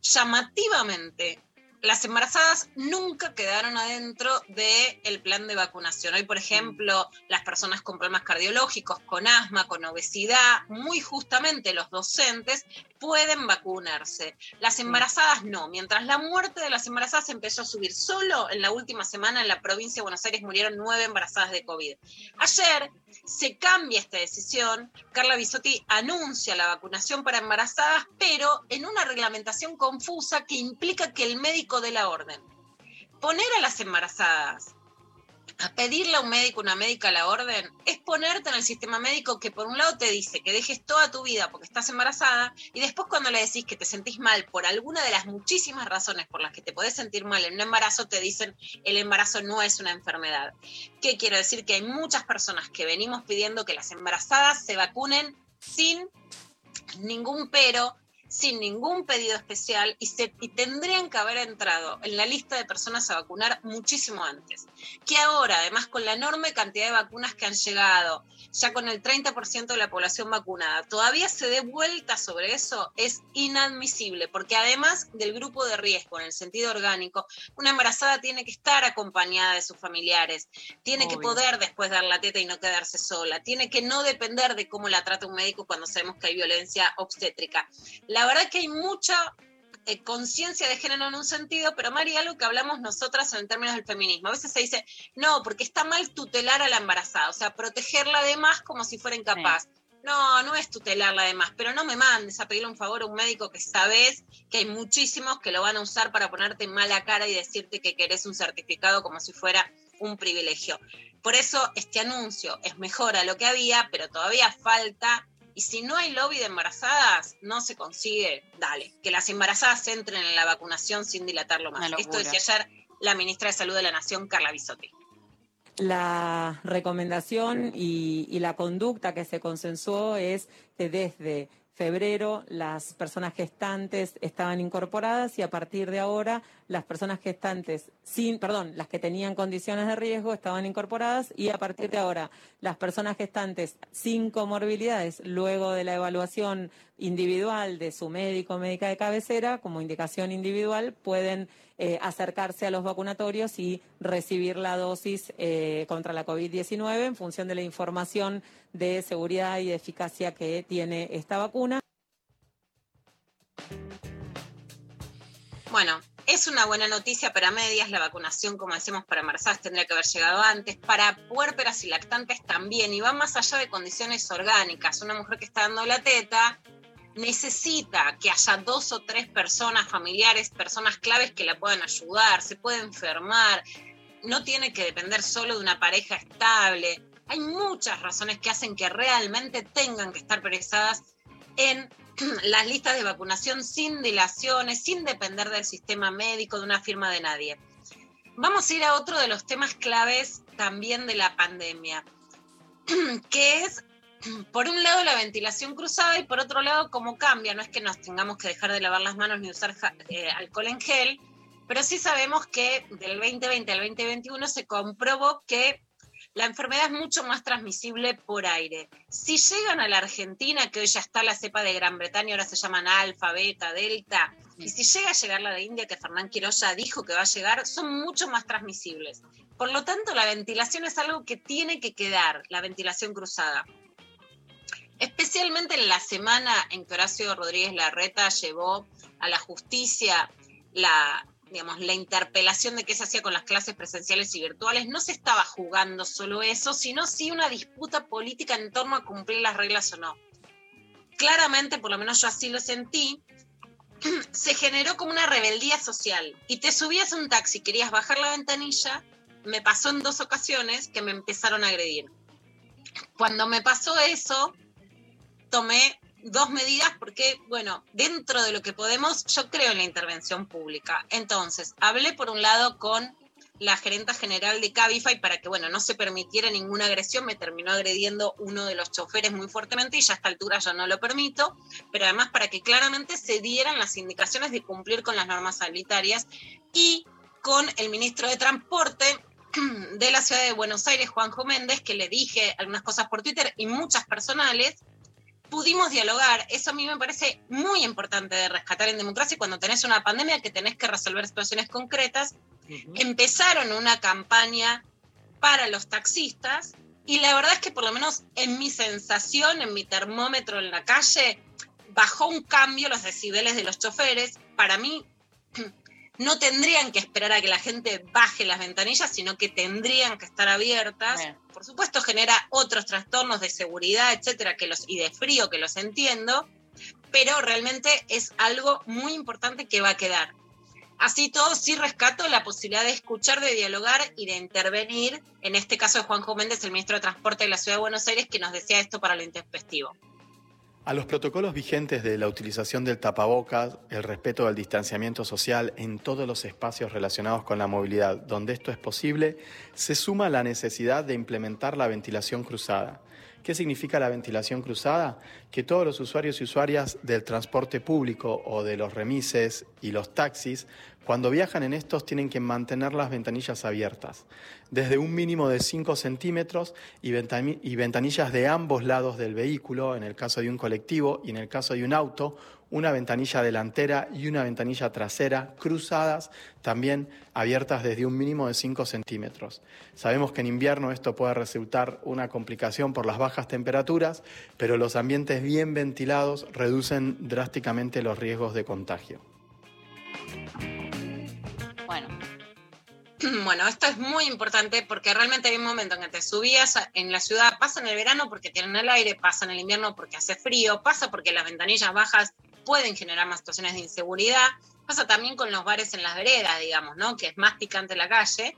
llamativamente, las embarazadas nunca quedaron adentro del plan de vacunación. Hoy, por ejemplo, las personas con problemas cardiológicos, con asma, con obesidad, muy justamente los docentes pueden vacunarse. Las embarazadas no. Mientras la muerte de las embarazadas empezó a subir solo en la última semana en la provincia de Buenos Aires murieron nueve embarazadas de COVID. Ayer se cambia esta decisión. Carla Bisotti anuncia la vacunación para embarazadas, pero en una reglamentación confusa que implica que el médico dé la orden. Poner a las embarazadas a pedirle a un médico, una médica la orden, es ponerte en el sistema médico que por un lado te dice que dejes toda tu vida porque estás embarazada y después cuando le decís que te sentís mal por alguna de las muchísimas razones por las que te podés sentir mal en un embarazo, te dicen el embarazo no es una enfermedad. ¿Qué quiero decir? Que hay muchas personas que venimos pidiendo que las embarazadas se vacunen sin ningún pero, sin ningún pedido especial y, se, y tendrían que haber entrado en la lista de personas a vacunar muchísimo antes. Que ahora, además, con la enorme cantidad de vacunas que han llegado, ya con el 30% de la población vacunada, todavía se dé vuelta sobre eso es inadmisible, porque además del grupo de riesgo en el sentido orgánico, una embarazada tiene que estar acompañada de sus familiares, tiene que Obvio. poder después dar la teta y no quedarse sola, tiene que no depender de cómo la trata un médico cuando sabemos que hay violencia obstétrica. La verdad que hay mucha eh, conciencia de género en un sentido, pero Mari, algo que hablamos nosotras en términos del feminismo. A veces se dice, no, porque está mal tutelar a la embarazada, o sea, protegerla de más como si fuera incapaz. No, no es tutelarla de más, pero no me mandes a pedirle un favor a un médico que sabes que hay muchísimos que lo van a usar para ponerte mala cara y decirte que querés un certificado como si fuera un privilegio. Por eso este anuncio es mejor a lo que había, pero todavía falta y si no hay lobby de embarazadas, no se consigue, dale, que las embarazadas entren en la vacunación sin dilatarlo más. Esto decía ayer la ministra de Salud de la Nación, Carla Bisotti. la recomendación y, y la conducta que se consensuó es que desde febrero las personas gestantes estaban incorporadas y a partir de ahora las personas gestantes sin, perdón, las que tenían condiciones de riesgo estaban incorporadas y a partir de ahora las personas gestantes sin comorbilidades, luego de la evaluación individual de su médico o médica de cabecera, como indicación individual, pueden eh, acercarse a los vacunatorios y recibir la dosis eh, contra la COVID-19 en función de la información de seguridad y de eficacia que tiene esta vacuna. Bueno, es una buena noticia para medias, la vacunación, como decimos, para embarazadas tendría que haber llegado antes, para puérperas y lactantes también, y va más allá de condiciones orgánicas. Una mujer que está dando la teta necesita que haya dos o tres personas familiares, personas claves que la puedan ayudar, se puede enfermar, no tiene que depender solo de una pareja estable. Hay muchas razones que hacen que realmente tengan que estar presadas en [clears throat] las listas de vacunación sin dilaciones, sin depender del sistema médico, de una firma de nadie. Vamos a ir a otro de los temas claves también de la pandemia, [clears throat] que es [clears throat] por un lado la ventilación cruzada y por otro lado cómo cambia. No es que nos tengamos que dejar de lavar las manos ni usar eh, alcohol en gel, pero sí sabemos que del 2020 al 2021 se comprobó que la enfermedad es mucho más transmisible por aire. Si llegan a la Argentina, que hoy ya está la cepa de Gran Bretaña, ahora se llaman alfa, beta, delta, y si llega a llegar la de India, que Fernán Quiroz ya dijo que va a llegar, son mucho más transmisibles. Por lo tanto, la ventilación es algo que tiene que quedar, la ventilación cruzada especialmente en la semana en que Horacio Rodríguez Larreta llevó a la justicia la, digamos, la interpelación de qué se hacía con las clases presenciales y virtuales, no se estaba jugando solo eso, sino sí una disputa política en torno a cumplir las reglas o no. Claramente, por lo menos yo así lo sentí, [clears throat] se generó como una rebeldía social. Y te subías un taxi, querías bajar la ventanilla, me pasó en dos ocasiones que me empezaron a agredir. Cuando me pasó eso, tomé dos medidas porque, bueno, dentro de lo que podemos, yo creo en la intervención pública. Entonces, hablé por un lado con la gerenta general de Cabify para que, bueno, no se permitiera ninguna agresión. Me terminó agrediendo uno de los choferes muy fuertemente y ya a esta altura yo no lo permito, pero además para que claramente se dieran las indicaciones de cumplir con las normas sanitarias y con el ministro de Transporte [clears throat] de la ciudad de Buenos Aires, Juanjo Méndez, que le dije algunas cosas por Twitter y muchas personales, pudimos dialogar. Eso a mí me parece muy importante de rescatar en democracia cuando tenés una pandemia que tenés que resolver situaciones concretas. Empezaron una campaña para los taxistas y la verdad es que por lo menos en mi sensación, en mi termómetro en la calle, bajó un cambio los decibeles de los choferes. Para mí [clears throat] no tendrían que esperar a que la gente baje las ventanillas, sino que tendrían que estar abiertas. Por supuesto, genera otros trastornos de seguridad, etcétera, que los, y de frío que los entiendo, pero realmente es algo muy importante que va a quedar. Así todo, sí rescato la posibilidad de escuchar, de dialogar y de intervenir, en este caso de Juanjo Méndez, el ministro de Transporte de la Ciudad de Buenos Aires, que nos decía esto para lo intempestivo. A los protocolos vigentes de la utilización del tapabocas, el respeto del distanciamiento social en todos los espacios relacionados con la movilidad donde esto es posible, se suma la necesidad de implementar la ventilación cruzada. ¿Qué significa la ventilación cruzada? Que todos los usuarios y usuarias del transporte público o de los remises y los taxis cuando viajan en estos tienen que mantener las ventanillas abiertas, desde un mínimo de 5 centímetros y, ventanillas de ambos lados del vehículo, en el caso de un colectivo y en el caso de un auto, una ventanilla delantera y una ventanilla trasera cruzadas, también abiertas desde un mínimo de 5 centímetros. Sabemos que en invierno esto puede resultar una complicación por las bajas temperaturas, pero los ambientes bien ventilados reducen drásticamente los riesgos de contagio. Bueno. [clears throat] Bueno, esto es muy importante porque realmente hay un momento en que te subías en la ciudad, pasa en el verano porque tienen el aire, pasa en el invierno porque hace frío, pasa porque las ventanillas bajas pueden generar más situaciones de inseguridad, pasa también con los bares en las veredas, digamos, ¿no? Que es más picante la calle.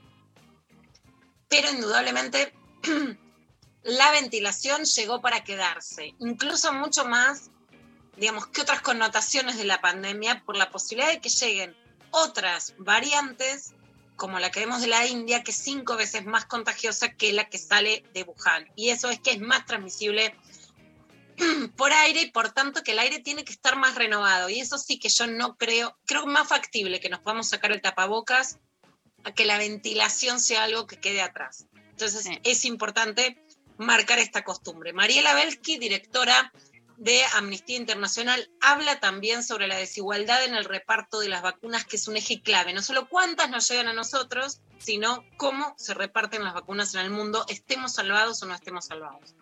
Pero indudablemente [clears throat] la ventilación llegó para quedarse, incluso mucho más, digamos, que otras connotaciones de la pandemia por la posibilidad de que lleguen otras variantes como la que vemos de la India, que es cinco veces más contagiosa que la que sale de Wuhan. Y eso es que es más transmisible [clears throat] por aire y por tanto que el aire tiene que estar más renovado. Y eso sí que yo no creo, creo más factible que nos podamos sacar el tapabocas a que la ventilación sea algo que quede atrás. Entonces es importante marcar esta costumbre. Mariela Belsky, directora de Amnistía Internacional, habla también sobre la desigualdad en el reparto de las vacunas, que es un eje clave. No solo cuántas nos llegan a nosotros, sino cómo se reparten las vacunas en el mundo, estemos salvados o no estemos salvados.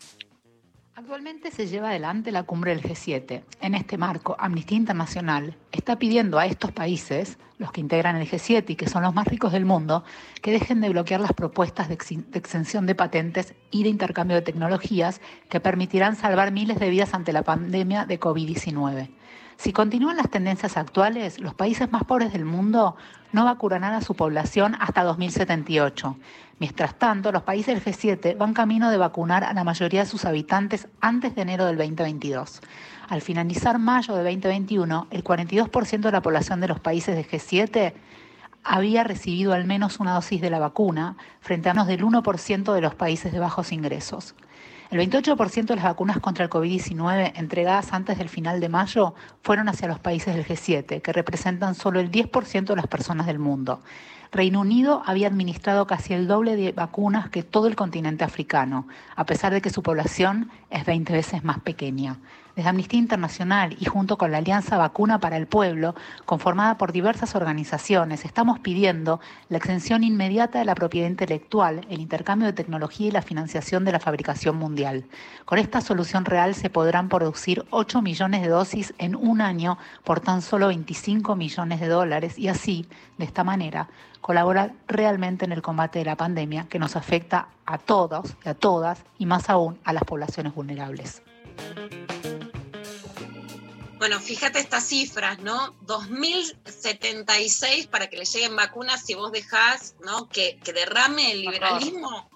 Actualmente se lleva adelante la cumbre del G7. En este marco, Amnistía Internacional está pidiendo a estos países, los que integran el G7 y que son los más ricos del mundo, que dejen de bloquear las propuestas de, exención de patentes y de intercambio de tecnologías que permitirán salvar miles de vidas ante la pandemia de COVID-19. Si continúan las tendencias actuales, los países más pobres del mundo no vacunarán a su población hasta 2078. Mientras tanto, los países del G7 van camino de vacunar a la mayoría de sus habitantes antes de enero del 2022. Al finalizar mayo de 2021, el 42% de la población de los países del G7 había recibido al menos una dosis de la vacuna, frente a menos del 1% de los países de bajos ingresos. El 28% de las vacunas contra el COVID-19 entregadas antes del final de mayo fueron hacia los países del G7, que representan solo el 10% de las personas del mundo. Reino Unido había administrado casi el doble de vacunas que todo el continente africano, a pesar de que su población es 20 veces más pequeña desde Amnistía Internacional y junto con la Alianza Vacuna para el Pueblo, conformada por diversas organizaciones, estamos pidiendo la exención inmediata de la propiedad intelectual, el intercambio de tecnología y la financiación de la fabricación mundial. Con esta solución real se podrán producir 8 millones de dosis en un año por tan solo 25 millones de dólares y así, de esta manera, colaborar realmente en el combate de la pandemia que nos afecta a todos y a todas y más aún a las poblaciones vulnerables. Bueno, fíjate estas cifras, ¿no? 2076 para que le lleguen vacunas si vos dejás, ¿no? Que, derrame el liberalismo.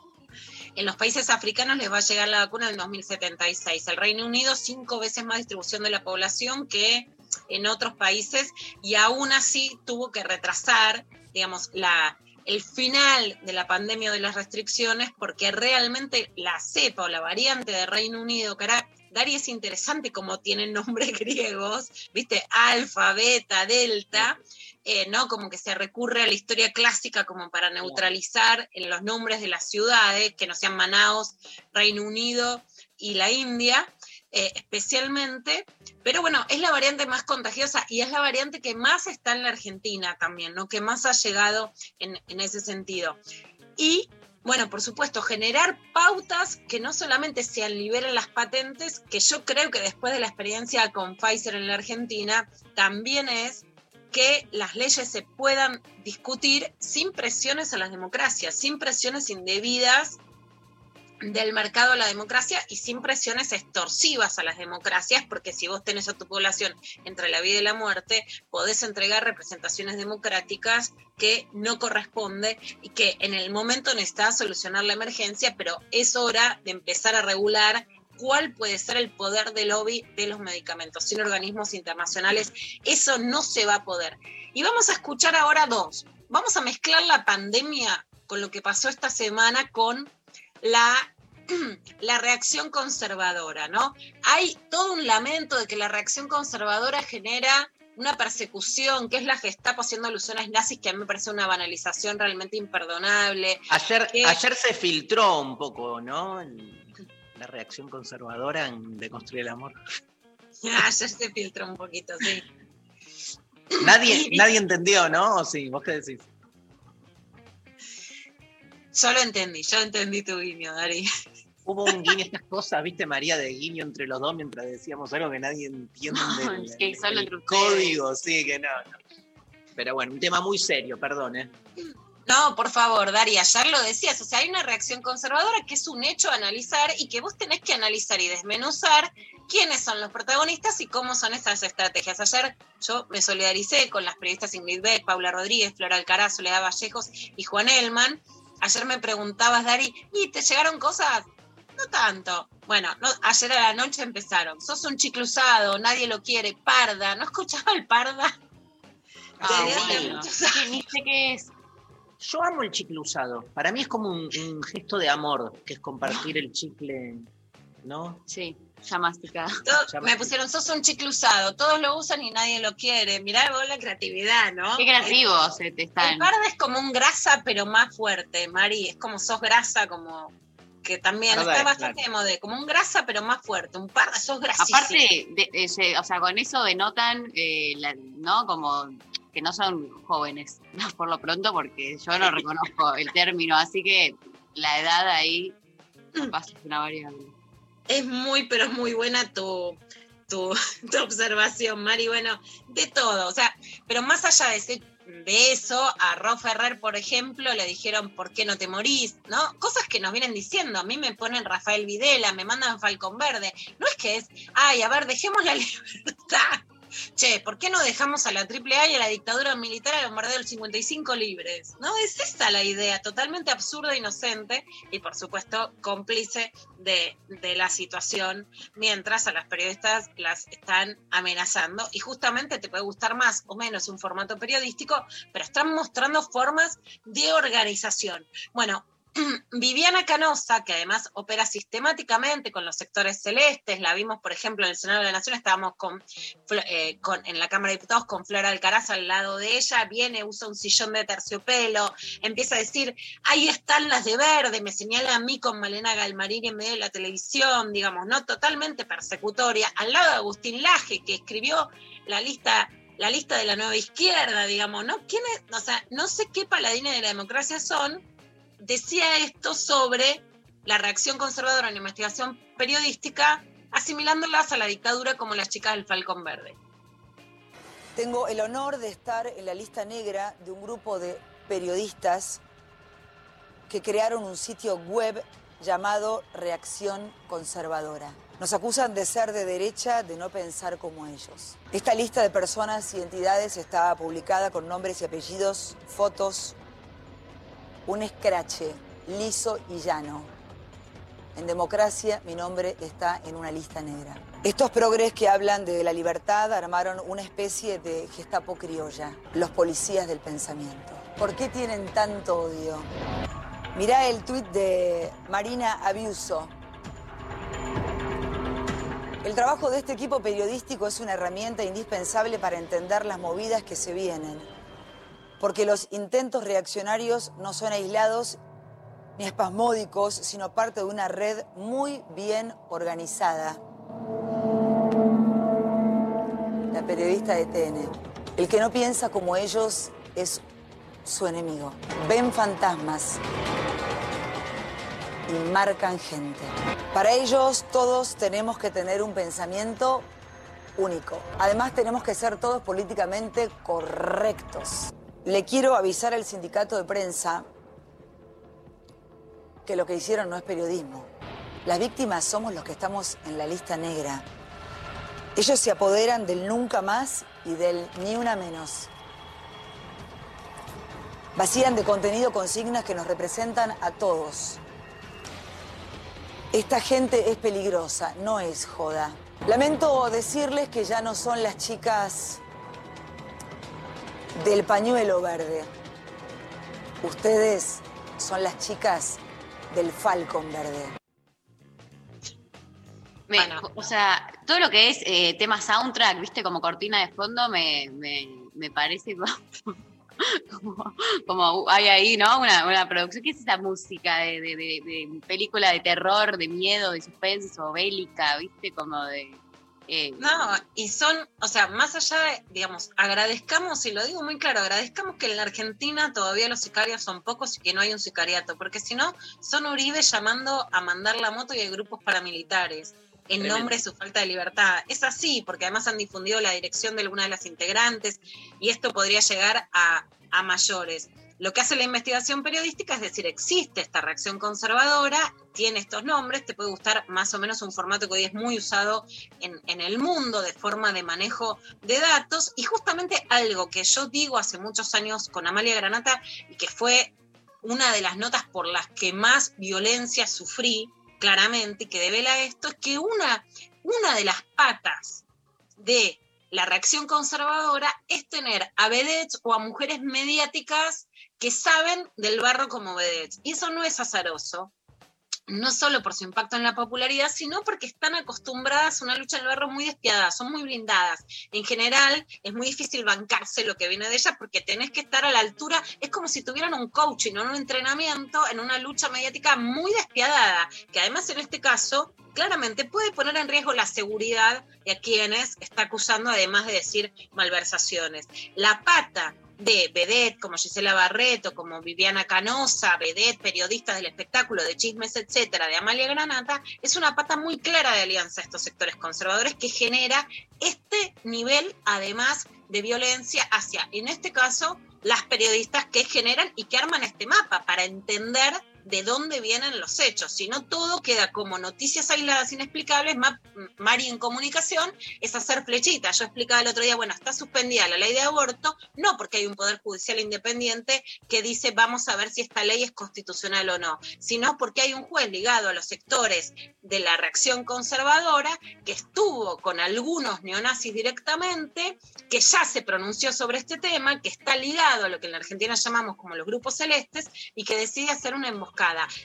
En los países africanos les va a llegar la vacuna en 2076. El Reino Unido, cinco veces más distribución de la población que en otros países y aún así tuvo que retrasar, digamos, la, el final de la pandemia de las restricciones porque realmente la cepa o la variante de Reino Unido, que era Dari es interesante como tienen nombres [laughs] griegos, ¿viste? Alfa, beta, delta, eh, ¿no? Como que se recurre a la historia clásica como para neutralizar en los nombres de las ciudades, que no sean Manaos, Reino Unido y la India. Eh, especialmente, pero bueno, es la variante más contagiosa y es la variante que más está en la Argentina también, ¿no? Que más ha llegado en, en ese sentido. Y bueno, por supuesto, generar pautas que no solamente se liberen las patentes, que yo creo que después de la experiencia con Pfizer en la Argentina, también es que las leyes se puedan discutir sin presiones a las democracias, sin presiones indebidas del mercado a la democracia y sin presiones extorsivas a las democracias, porque si vos tenés a tu población entre la vida y la muerte, podés entregar representaciones democráticas que no corresponde y que en el momento necesitas solucionar la emergencia, pero es hora de empezar a regular cuál puede ser el poder de lobby de los medicamentos. Sin organismos internacionales eso no se va a poder. Y vamos a escuchar ahora dos. Vamos a mezclar la pandemia con lo que pasó esta semana con la, [clears throat] la reacción conservadora, ¿no? Hay todo un lamento de que la reacción conservadora genera una persecución, que es la Gestapo haciendo alusiones nazis, que a mí me parece una banalización realmente imperdonable. Ayer, ayer se filtró un poco, ¿no? La reacción conservadora en de construir el amor. [laughs] ayer se filtró un poquito, sí. Nadie, [laughs] nadie entendió, ¿no? Sí, vos qué decís. Yo lo entendí, yo entendí tu guiño, Dari. Hubo un guiño, estas cosas, viste, María, de guiño entre los dos mientras decíamos algo que nadie entiende. [laughs] del, código, sí, que no, no. Pero bueno, un tema muy serio, perdón, ¿eh? No, por favor, Dari, ayer lo decías, o sea, hay una reacción conservadora que es un hecho a analizar y que vos tenés que analizar y desmenuzar quiénes son los protagonistas y cómo son estas estrategias. Ayer yo me solidaricé con las periodistas Ingrid Beck, Paula Rodríguez, Flora Alcaraz, Soledad Vallejos y Juan Elman, Ayer me preguntabas, Dari, ¿y te llegaron cosas? No tanto. Bueno, ayer a la noche empezaron. Sos un chicle usado, nadie lo quiere. Parda, ¿no escuchaba el parda? Ah, bueno. Ni sé qué es. Yo amo el chicle usado. Para mí es como un, un gesto de amor, que es compartir el chicle, ¿no? Sí, ya masticado. Todo- me pusieron, sos un chicle usado, todos lo usan y nadie lo quiere. Mirá vos la creatividad, ¿no? Qué creativos eh, te El están. parda es como un grasa, pero más fuerte, Mari. Es como sos grasa, como que también está es, bastante de moda. Como un grasa, pero más fuerte. Un parda, sos grasísimo. Aparte, de- de- se- o sea, con eso denotan, eh, la- ¿no? Como que no son jóvenes, [laughs] ¿no? por lo pronto, porque yo no reconozco el término, así que la edad ahí [clears throat] es una variable. Es muy, pero es muy buena tu, tu, [laughs] tu observación, Mari. Bueno, de todo. O sea, pero más allá de, ese- de eso, a Ro Ferrer, por ejemplo, le dijeron, ¿por qué no te morís? ¿No? Cosas que nos vienen diciendo. A mí me ponen Rafael Videla, me mandan Falcón Verde. No es que es, ay, a ver, dejemos la [laughs] libertad. Che, ¿por qué no dejamos a la AAA y a la dictadura militar al bombardeo del 55 libres? No, es esa la idea, totalmente absurda, inocente y por supuesto cómplice de, de la situación, mientras a las periodistas las están amenazando. Y justamente te puede gustar más o menos un formato periodístico, pero están mostrando formas de organización. Bueno, [clears throat] Viviana Canosa, que además opera sistemáticamente con los sectores celestes, la vimos, por ejemplo, en el Senado de la Nación, estábamos con, eh, con- en la Cámara de Diputados con Flora Alcaraz al lado de ella, viene, usa un sillón de terciopelo, empieza a decir, ahí están las de verde, me señala a mí con Malena Galmarini en medio de la televisión, digamos, ¿no? Totalmente persecutoria, al lado de Agustín Laje, que escribió la lista la lista de la nueva izquierda, digamos, ¿no? ¿Quién es? O sea, no sé qué paladines de la democracia son, decía esto sobre la reacción conservadora en la investigación periodística, asimilándolas a la dictadura como las chicas del Falcón Verde. Tengo el honor de estar en la lista negra de un grupo de periodistas que crearon un sitio web llamado Reacción Conservadora. Nos acusan de ser de derecha, de no pensar como ellos. Esta lista de personas y entidades está publicada con nombres y apellidos, fotos, un escrache liso y llano. En democracia mi nombre está en una lista negra. Estos progres que hablan de la libertad armaron una especie de gestapo criolla, los policías del pensamiento. ¿Por qué tienen tanto odio? Mirá el tuit de Marina Abiuso. El trabajo de este equipo periodístico es una herramienta indispensable para entender las movidas que se vienen, porque los intentos reaccionarios no son aislados ni espasmódicos, sino parte de una red muy bien organizada. La periodista de TN. El que no piensa como ellos es su enemigo. Ven fantasmas y marcan gente. Para ellos todos tenemos que tener un pensamiento único. Además tenemos que ser todos políticamente correctos. Le quiero avisar al sindicato de prensa que lo que hicieron no es periodismo. Las víctimas somos los que estamos en la lista negra. Ellos se apoderan del nunca más y del ni una menos. Vacían de contenido consignas que nos representan a todos. Esta gente es peligrosa, no es joda. Lamento decirles que ya no son las chicas del pañuelo verde. Ustedes son las chicas del Falcon verde. Me- O sea, todo lo que es eh, tema soundtrack, viste, como cortina de fondo, me, me, me parece como, [laughs] como, como hay ahí, ¿no? Una, una producción. ¿Qué es esa música de, de- de- de película de terror, de miedo, de suspenso, bélica, viste? Como de. Eh, No, y son, o sea, más allá de, digamos, agradezcamos, y lo digo muy claro, agradezcamos que en la Argentina todavía los sicarios son pocos y que no hay un sicariato, porque si no, son Uribe llamando a mandar la moto y hay grupos paramilitares en Tremendo. nombre de su falta de libertad. Es así, porque además han difundido la dirección de alguna de las integrantes y esto podría llegar a, a mayores. Lo que hace la investigación periodística es decir, existe esta reacción conservadora, tiene estos nombres, te puede gustar más o menos un formato que hoy es muy usado en, en el mundo de forma de manejo de datos. Y justamente algo que yo digo hace muchos años con Amalia Granata y que fue una de las notas por las que más violencia sufrí claramente y que devela esto es que una, una de las patas de la reacción conservadora es tener a vedettes o a mujeres mediáticas que saben del barro como vedettes. Y eso no es azaroso, no solo por su impacto en la popularidad, sino porque están acostumbradas a una lucha en el barro muy despiadada, son muy blindadas. En general, es muy difícil bancarse lo que viene de ellas porque tenés que estar a la altura, es como si tuvieran un coaching o un entrenamiento en una lucha mediática muy despiadada, que además en este caso claramente puede poner en riesgo la seguridad de a quienes está acusando, además de decir malversaciones. La pata de vedette como Gisela Barreto, como Viviana Canosa, vedette, periodistas del espectáculo, de chismes, etcétera, de Amalia Granata, es una pata muy clara de alianza a estos sectores conservadores que genera este nivel, además, de violencia hacia, en este caso, las periodistas que generan y que arman este mapa para entender de dónde vienen los hechos, si no todo queda como noticias aisladas inexplicables, Mari en comunicación es hacer flechitas. Yo explicaba el otro día, bueno, está suspendida la ley de aborto, no porque hay un poder judicial independiente que dice vamos a ver si esta ley es constitucional o no, sino porque hay un juez ligado a los sectores de la reacción conservadora que estuvo con algunos neonazis directamente, que ya se pronunció sobre este tema, que está ligado a lo que en la Argentina llamamos como los grupos celestes y que decide hacer una emboscada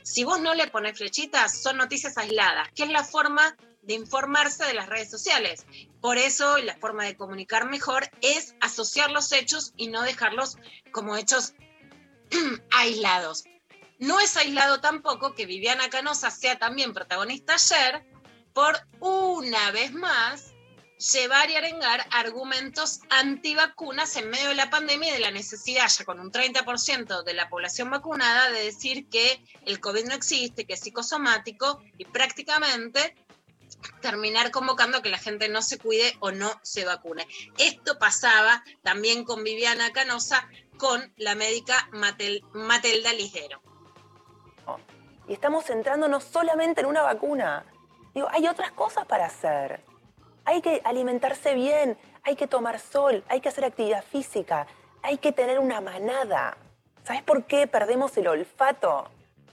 si vos no le pones flechitas, son noticias aisladas, que es la forma de informarse de las redes sociales. Por eso la forma de comunicar mejor es asociar los hechos y no dejarlos como hechos [clears throat] aislados. No es aislado tampoco que Viviana Canosa sea también protagonista ayer por una vez más llevar y arengar argumentos antivacunas en medio de la pandemia y de la necesidad, ya con un 30% de la población vacunada, de decir que el COVID no existe, que es psicosomático y prácticamente terminar convocando a que la gente no se cuide o no se vacune. Esto pasaba también con Viviana Canosa, con la médica Matel, Matelda Ligero. Y estamos centrándonos solamente en una vacuna. Digo, hay otras cosas para hacer. Hay que alimentarse bien, hay que tomar sol, hay que hacer actividad física, hay que tener una manada. ¿Sabes por qué perdemos el olfato?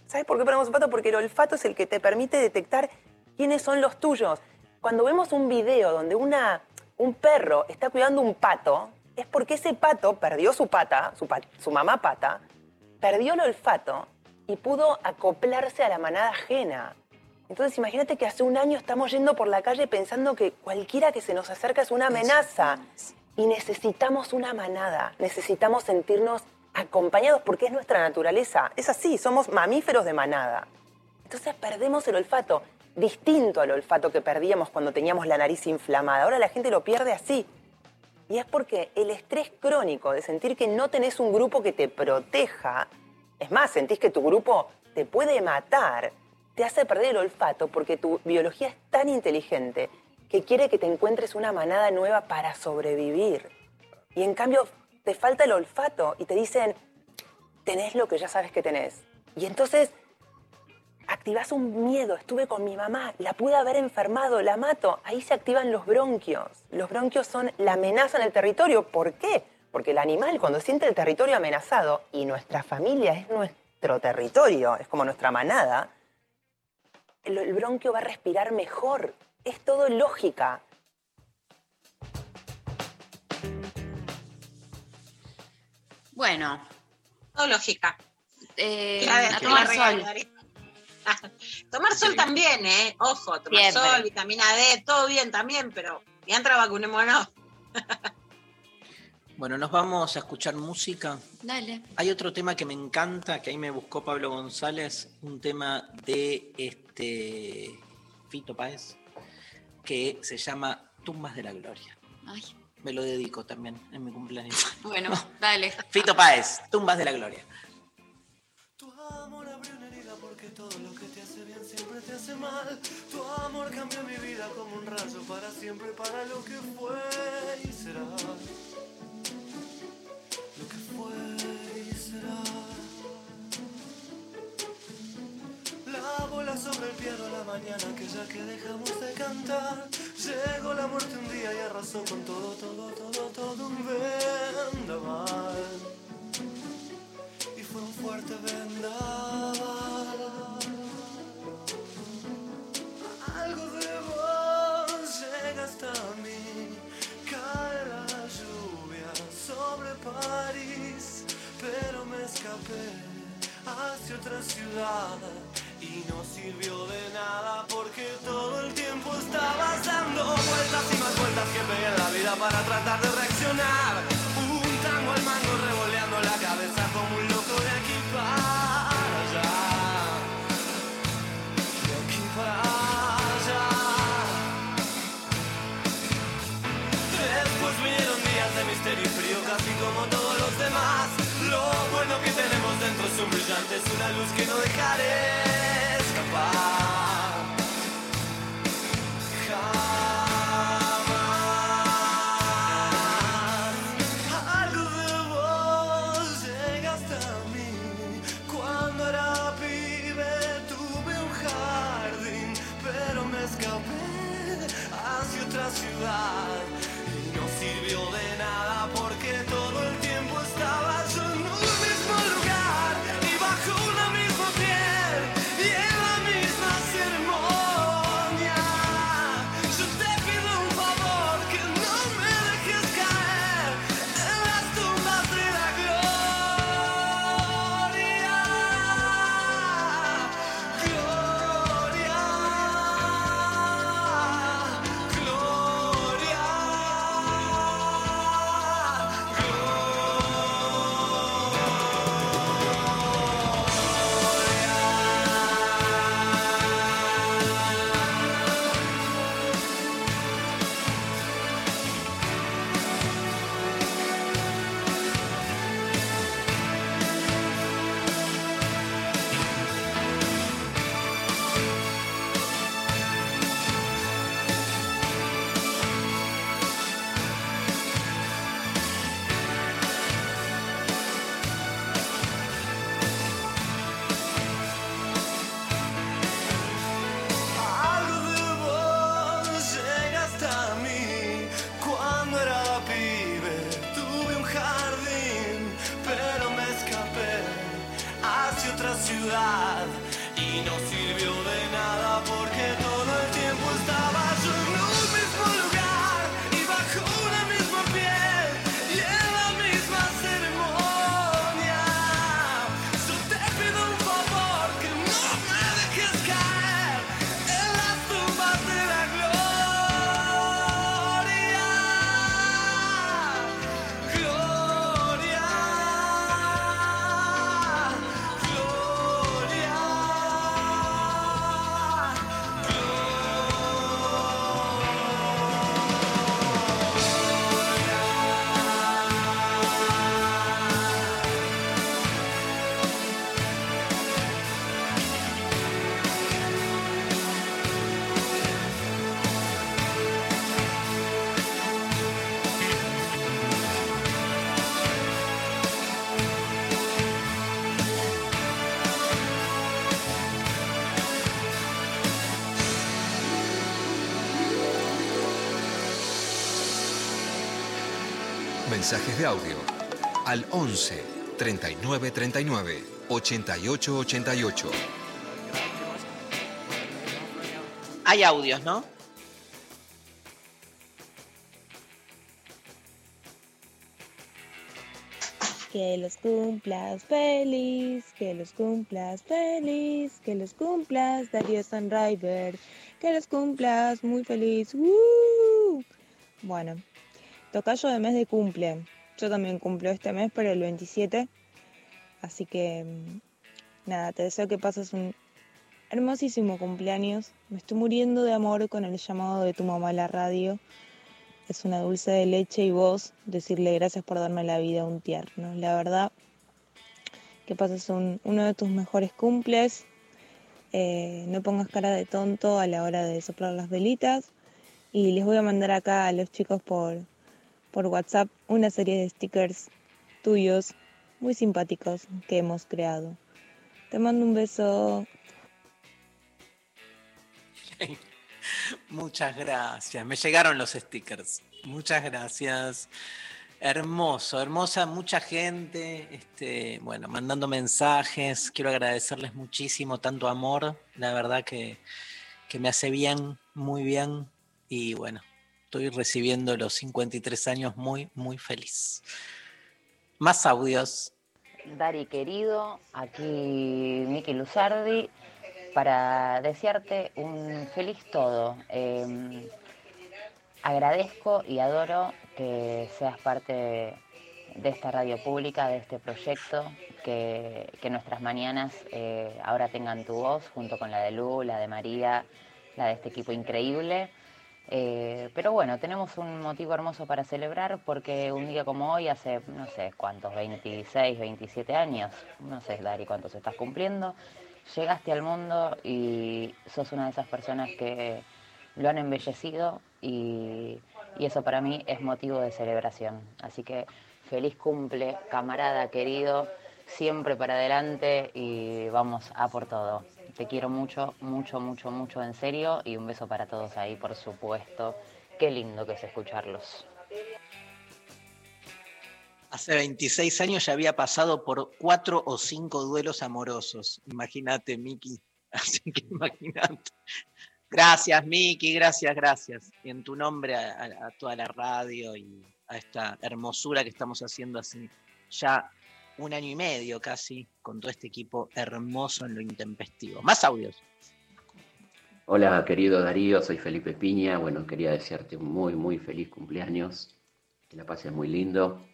¿Sabes por qué perdemos el olfato? Porque el olfato es el que te permite detectar quiénes son los tuyos. Cuando vemos un video donde una, un perro está cuidando un pato, es porque ese pato perdió su pata, su, su mamá pata, perdió el olfato y pudo acoplarse a la manada ajena. Entonces imagínate que hace un año estamos yendo por la calle pensando que cualquiera que se nos acerca es una amenaza. Y necesitamos una manada, necesitamos sentirnos acompañados porque es nuestra naturaleza. Es así, somos mamíferos de manada. Entonces perdemos el olfato, distinto al olfato que perdíamos cuando teníamos la nariz inflamada. Ahora la gente lo pierde así. Y es porque el estrés crónico de sentir que no tenés un grupo que te proteja, es más, sentís que tu grupo te puede matar, te hace perder el olfato porque tu biología es tan inteligente que quiere que te encuentres una manada nueva para sobrevivir. Y en cambio te falta el olfato y te dicen, tenés lo que ya sabes que tenés. Y entonces activas un miedo. Estuve con mi mamá, la pude haber enfermado, la mato. Ahí se activan los bronquios. Los bronquios son la amenaza en el territorio. ¿Por qué? Porque el animal cuando siente el territorio amenazado y nuestra familia es nuestro territorio, es como nuestra manada, el, bronquio va a respirar mejor. Es todo lógica. Bueno. Todo lógica. Eh, a [laughs] tomar sol. tomar sol también, ¿eh? Ojo, tomar sol, vitamina D, todo bien también, pero mientras vacunémonos. [laughs] Bueno, nos vamos a escuchar música. Dale. Hay otro tema que me encanta, que ahí me buscó Pablo González, un tema de este Fito Páez, que se llama Tumbas de la Gloria. Ay. Me lo dedico también en mi cumpleaños. [laughs] Bueno, dale. Fito Páez, Tumbas de la Gloria. Tu amor abrió una herida porque todo lo que te hace bien siempre te hace mal. Tu amor cambió mi vida como un rayo para siempre, para lo que fue y será sobre el piano la mañana, que ya que dejamos de cantar. Llegó la muerte un día y arrasó con todo, todo, todo, todo un vendaval. Y fue un fuerte vendaval. París, pero me escapé hacia otra ciudad y no sirvió de nada porque todo el tiempo estabas dando vueltas y más vueltas que pegué en la vida para tratar de reaccionar. Tenemos dentro es un brillante, es una luz que no dejaré Mensajes de audio al 11 39 39 88 88. Hay audios, ¿no? Que los cumplas feliz, que los cumplas feliz, que los cumplas Darío Sunriver, que los cumplas muy feliz. ¡Woo! Bueno, tocayo de mes de cumple. Yo también cumplo este mes, pero el 27. Así que mm, nada, te deseo que pases un hermosísimo cumpleaños. Me estoy muriendo de amor con el llamado de tu mamá a la radio. Es una dulce de leche y vos decirle gracias por darme la vida a un tierno. La verdad, que pases un- uno de tus mejores cumples. Eh, no pongas cara de tonto a la hora de soplar las velitas. Y les voy a mandar acá a los chicos por, por WhatsApp una serie de stickers tuyos muy simpáticos que hemos creado. Te mando un beso. [laughs] Muchas gracias. Me llegaron los stickers. Muchas gracias. Hermoso, hermosa, mucha gente, este, bueno, mandando mensajes. Quiero agradecerles muchísimo tanto amor. La verdad que, que me hace bien, muy bien. Y bueno, estoy recibiendo los 53 años muy, muy feliz. Más audios. Dari querido, aquí Miki Luzardi, para desearte un feliz todo. Eh, agradezco y adoro que seas parte de esta radio pública, de este proyecto, que, que nuestras mañanas eh, ahora tengan tu voz junto con la de Lu, la de María, la de este equipo increíble. Eh, pero bueno, tenemos un motivo hermoso para celebrar porque un día como hoy, hace no sé cuántos, 26, 27 años, no sé Dari cuántos estás cumpliendo, llegaste al mundo y sos una de esas personas que lo han embellecido y, y eso para mí es motivo de celebración. Así que feliz cumple, camarada querido, siempre para adelante y vamos a por todo. Te quiero mucho, mucho, mucho, mucho en serio y un beso para todos ahí, por supuesto. Qué lindo que es escucharlos. Hace 26 años ya había pasado por cuatro o cinco duelos amorosos. Imagínate, Miki. [laughs] Así que imagínate. Gracias, Miki, gracias, gracias. Y en tu nombre a, a- a toda la radio y a esta hermosura que estamos haciendo así ya un año y medio casi con todo este equipo hermoso en lo intempestivo. Más audios. Hola, querido Darío, soy Felipe Piña. Bueno, quería desearte un muy, muy feliz cumpleaños. Que la pases muy lindo.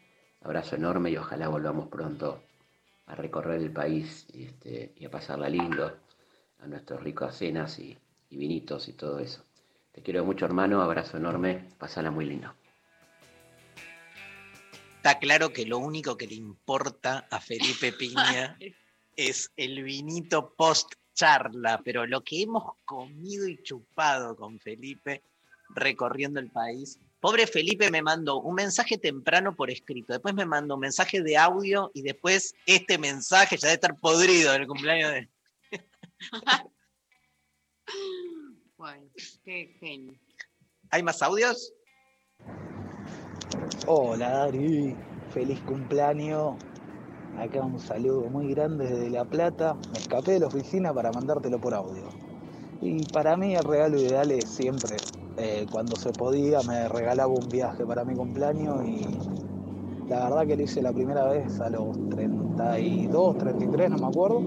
Abrazo enorme y ojalá volvamos pronto a recorrer el país y, este, y a pasarla lindo, a nuestras ricas cenas y, y vinitos y todo eso. Te quiero mucho, hermano. Abrazo enorme. Pasala muy lindo. Está claro que lo único que le importa a Felipe [laughs] Piña es el vinito post charla, pero lo que hemos comido y chupado con Felipe recorriendo el país. Pobre Felipe me mandó un mensaje temprano por escrito, después me mandó un mensaje de audio y después este mensaje ya debe estar podrido del cumpleaños de... [laughs] Bueno, qué genio. ¿Hay más audios? Hola Dari, feliz cumpleaños. Acá un saludo muy grande desde La Plata. Me escapé de la oficina para mandártelo por audio. Y para mí el regalo ideal es siempre, eh, cuando se podía, me regalaba un viaje para mi cumpleaños y la verdad que lo hice la primera vez a los 32, 33, no me acuerdo.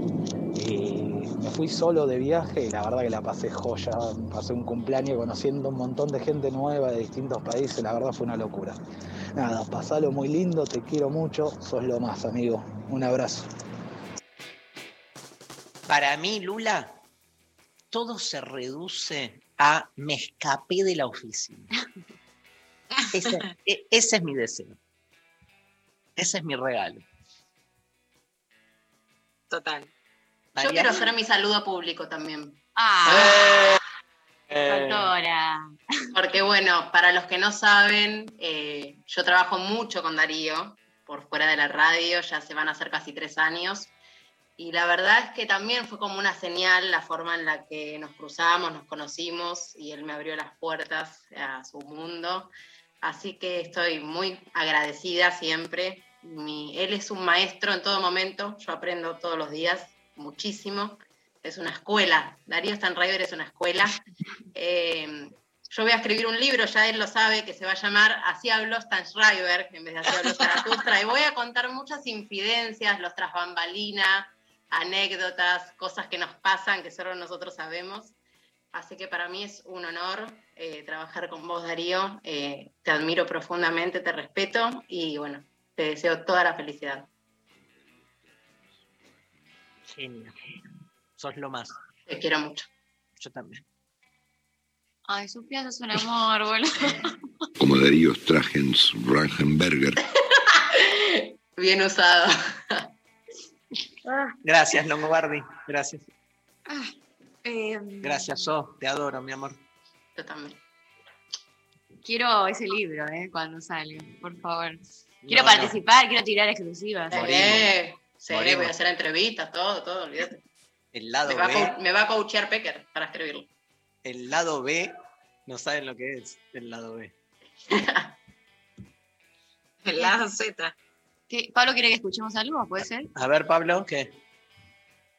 Fui solo de viaje y la verdad que la pasé joya. Pasé un cumpleaños conociendo un montón de gente nueva de distintos países. La verdad fue una locura. Nada, pasalo muy lindo, te quiero mucho. Sos lo más, amigo. Un abrazo. Para mí, Lula, todo se reduce a me escapé de la oficina. Ese, e- ese es mi deseo. Ese es mi regalo. Total. Yo quiero hacer mi saludo público también. Ah, Eh, doctora. Porque bueno, para los que no saben, eh, yo trabajo mucho con Darío por fuera de la radio, ya se van a hacer casi tres años. Y la verdad es que también fue como una señal la forma en la que nos cruzamos, nos conocimos y él me abrió las puertas a su mundo. Así que estoy muy agradecida siempre. Mi- él es un maestro en todo momento, yo aprendo todos los días muchísimo. Es una escuela, Darío Stanriver es una escuela. Eh, yo voy a escribir un libro, ya él lo sabe, que se va a llamar Así habló Stan Schreiber, en vez de Así habló Zaratustra, y voy a contar muchas infidencias, los tras bambalinas, anécdotas, cosas que nos pasan, que solo nosotros sabemos. Así que para mí es un honor eh, trabajar con vos, Darío. Eh, te admiro profundamente, te respeto y bueno, te deseo toda la felicidad. Genio. Sos lo más. Te quiero mucho. Yo también. Ay, Sofía, sos un amor, boludo. [laughs] como Darío Stragens Rangenberger. [laughs] Bien usado. Gracias, Longobardi. Gracias. Eh, Gracias, So. Te adoro, mi amor. Yo también. quiero ese libro, ¿eh? Cuando salga, por favor. Quiero No, no. participar, quiero tirar exclusivas. Eh, sí, Morimos. voy a hacer entrevistas, todo, todo, olvídate. El lado Me va, a B. me va a coachear Pecker para escribirlo. El lado B. No saben lo que es el lado B. [laughs] El lado Z. ¿Qué? ¿Pablo quiere que escuchemos algo? ¿Puede ser? A ver, Pablo, ¿qué?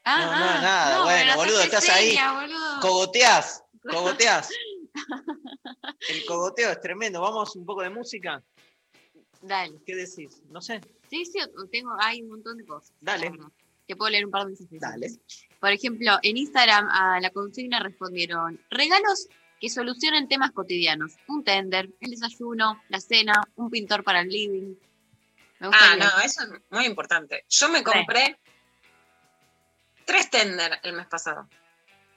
Ah, no, no, ah, nada. no, bueno, boludo, estás ahí. boludo. Cogoteás, cogoteás. [laughs] El cogoteo es tremendo. Vamos un poco de música. Dale. ¿Qué decís? No sé. Sí, sí, tengo, hay un montón de cosas. Dale. Te puedo leer un par de mensajes. Dale. Por ejemplo, en Instagram a la consigna respondieron regalos que solucionen temas cotidianos. Un tender, el desayuno, la cena, un pintor para el living. Me Ah, no, eso es muy importante. Yo me compré tres tender el mes pasado.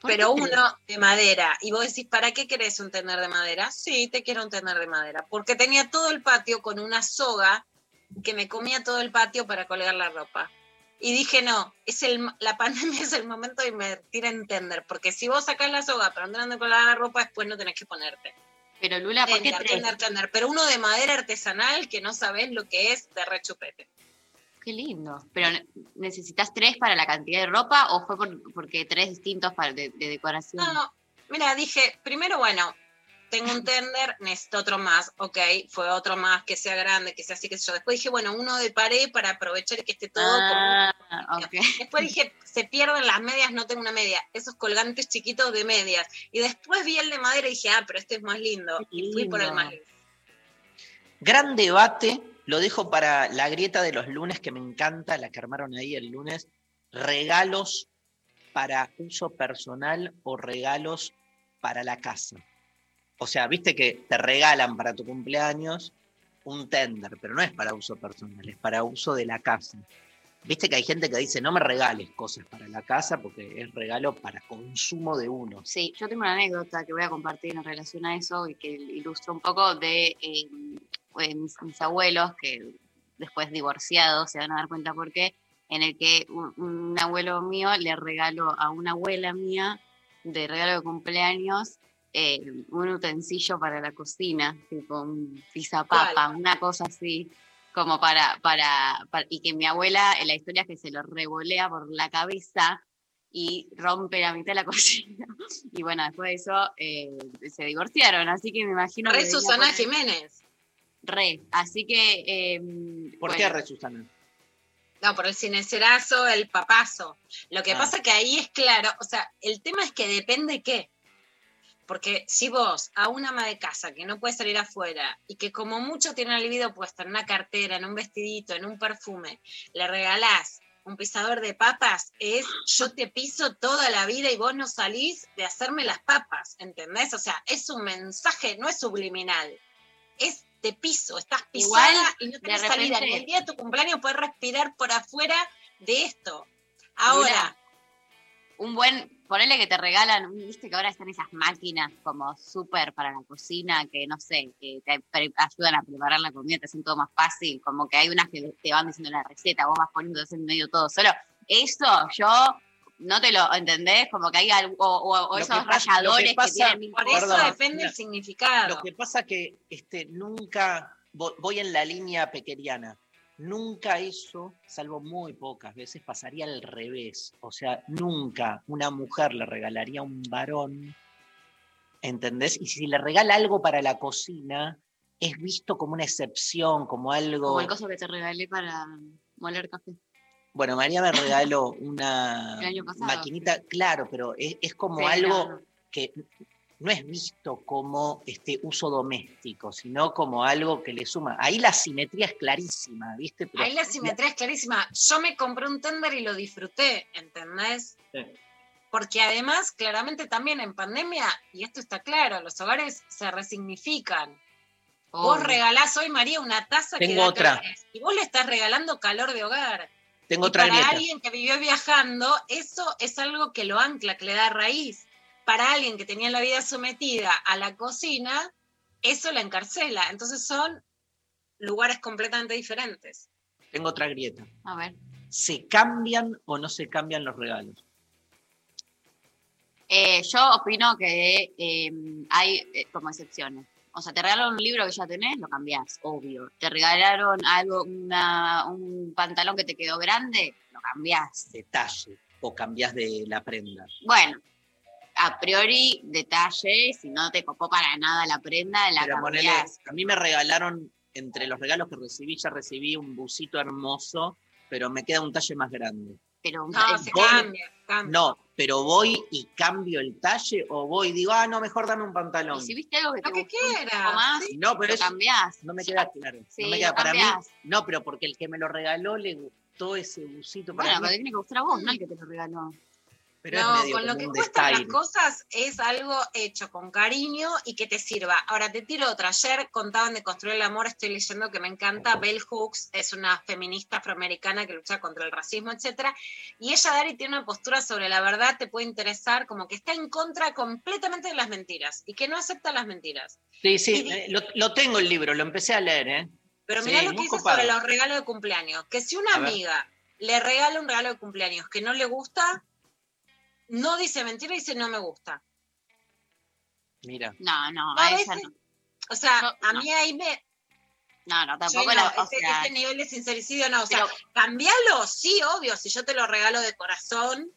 ¿Por Pero qué uno de madera. Y vos decís, ¿para qué querés un tender de madera? Sí, te quiero un tender de madera. Porque tenía todo el patio con una soga que me comía todo el patio para colgar la ropa. Y dije, no, es el, la pandemia [laughs] es el momento de invertir en tender. Porque si vos sacás la soga para andar a colgar la ropa, después no tenés que ponerte. Pero Lula, ¿por qué Tender, tres? tender, tender. Pero uno de madera artesanal que no sabés lo que es de rechupete. Qué lindo. Pero ne- ¿necesitas tres para la cantidad de ropa o fue por- porque tres distintos para de, de decoración? No, mira, dije, primero, bueno, tengo un tender, [laughs] necesito otro más, ok, fue otro más, que sea grande, que sea así, que sé yo. Después dije, bueno, uno de pared para aprovechar que esté todo Ah, como... Después dije, se pierden las medias, no tengo una media, esos colgantes chiquitos de medias. Y después vi el de madera y dije, ah, pero este es más lindo. Y fui por el lindo. más lindo. Gran debate, lo dejo para la grieta de los lunes que me encanta, la que armaron ahí el lunes. Regalos para uso personal o regalos para la casa. O sea, viste que te regalan para tu cumpleaños un tender, pero no es para uso personal, es para uso de la casa. Viste que hay gente que dice, no me regales cosas para la casa porque es regalo para consumo de uno. Sí, yo tengo una anécdota que voy a compartir en relación a eso y que ilustra un poco de eh, eh, mis, mis abuelos, que después divorciados se van a dar cuenta por qué, en el que un, un abuelo mío le regaló a una abuela mía de regalo de cumpleaños eh, un utensilio para la cocina, tipo un pizapapa, una cosa así, como para, para, para- y que mi abuela, en la historia es que se lo revolea por la cabeza y rompe la mitad de la [laughs] cocina. Y bueno, después de eso eh, se divorciaron, así que me imagino Re que Susana Jiménez. Re, así que... eh, ¿Por bueno, qué Re Susana? No, por el cinecerazo, el papazo. Lo que Ah. pasa que ahí es claro, o sea, el tema es que depende qué. Porque si vos a una ama de casa que no puede salir afuera y que como mucho tiene la libido puesta en una cartera, en un vestidito, en un perfume, le regalás un pisador de papas, es yo te piso toda la vida y vos no salís de hacerme las papas, ¿entendés? O sea, es un mensaje, no es subliminal. Es te piso, estás Igual, pisada y no de tenés salida. Ni el día de tu cumpleaños puedes respirar por afuera de esto. Ahora, un buen, ponele que te regalan, viste que ahora están esas máquinas como súper para la cocina, que no sé, que te ayudan a preparar la comida, te hacen todo más fácil, como que hay unas que te van diciendo la receta, vos vas poniendo en medio todo solo. Eso yo no te lo entendés, como que hay algo, o, esos que pasa- que tienen por eso Perdón, depende mira, el significado. Lo que pasa que este, nunca, vo- voy en la línea pequeriana, nunca eso, salvo muy pocas veces, pasaría al revés. O sea, nunca una mujer le regalaría a un varón, ¿entendés? Y si le regala algo para la cocina, es visto como una excepción, como algo... Como el coso que te regalé para moler café. Bueno, María me regaló una [laughs] maquinita, claro, pero es, es como Sí, algo no, que no es visto como este uso doméstico, sino como algo que le suma. Ahí la simetría es clarísima, ¿viste? Pero- Ahí la simetría es clarísima. Yo me compré un tender y lo disfruté, ¿entendés? Sí. Porque además, claramente también en pandemia, y esto está claro, los hogares se resignifican. Vos regalás hoy, María, una taza que Tengo da otra. calor. Y vos le estás regalando calor de hogar. Tengo Y otra para alguien que vivió viajando, eso es algo que lo ancla, que le da raíz. Para alguien que tenía la vida sometida a la cocina, eso la encarcela. Entonces son lugares completamente diferentes. Tengo otra grieta. A ver. ¿Se cambian o no se cambian los regalos? Eh, yo opino que eh, hay eh, como excepciones. O sea, te regalaron un libro que ya tenés, lo cambiás, obvio. Te regalaron algo, una- un pantalón que te quedó grande, lo cambiás. Detalle. O cambias de la prenda. Bueno, a priori, detalle, si no te copó para nada la prenda, la Pero ponele, cambiás. a mí me regalaron, entre los regalos que recibí, ya recibí un busito hermoso, pero me queda un talle más grande. Pero No, se Vos- cambia, cambia. No, pero voy y cambio el talle o voy y digo, ah, no, mejor dame un pantalón. Y si viste algo que te Lo que un quieras, poco más, No, pero lo es- cambiás. No me queda claro. Sí, no me queda para mí. No, pero porque el que me lo regaló le gustó ese busito para Bueno, mí, pero te tiene que gustar a vos, no el que te lo regaló. Pero es no, medio con lo que cuestan las cosas es algo hecho con cariño y que te sirva. Ahora te tiro otra. Ayer contaban de construir el amor, estoy leyendo que me encanta. Bell Hooks es una feminista afroamericana que lucha contra el racismo, etcétera. Y ella, Dari, tiene una postura sobre la verdad, te puede interesar, como que está en contra completamente de las mentiras y que no acepta las mentiras. Sí, sí, eh, lo, lo tengo el libro, lo empecé a leer, ¿eh? Pero Sí, mirá lo que dice sobre los regalos de cumpleaños. Que si una A ver. amiga le regala un regalo de cumpleaños que no le gusta, no dice mentira, dice no me gusta. Mira. No, no, a a ella veces- no. O sea, Yo- a no. mí ahí me... No, no, yo tampoco no, la, o ese, sea, ese nivel de sincericidio no. O sea, cambialo, sí, obvio. Si yo te lo regalo de corazón,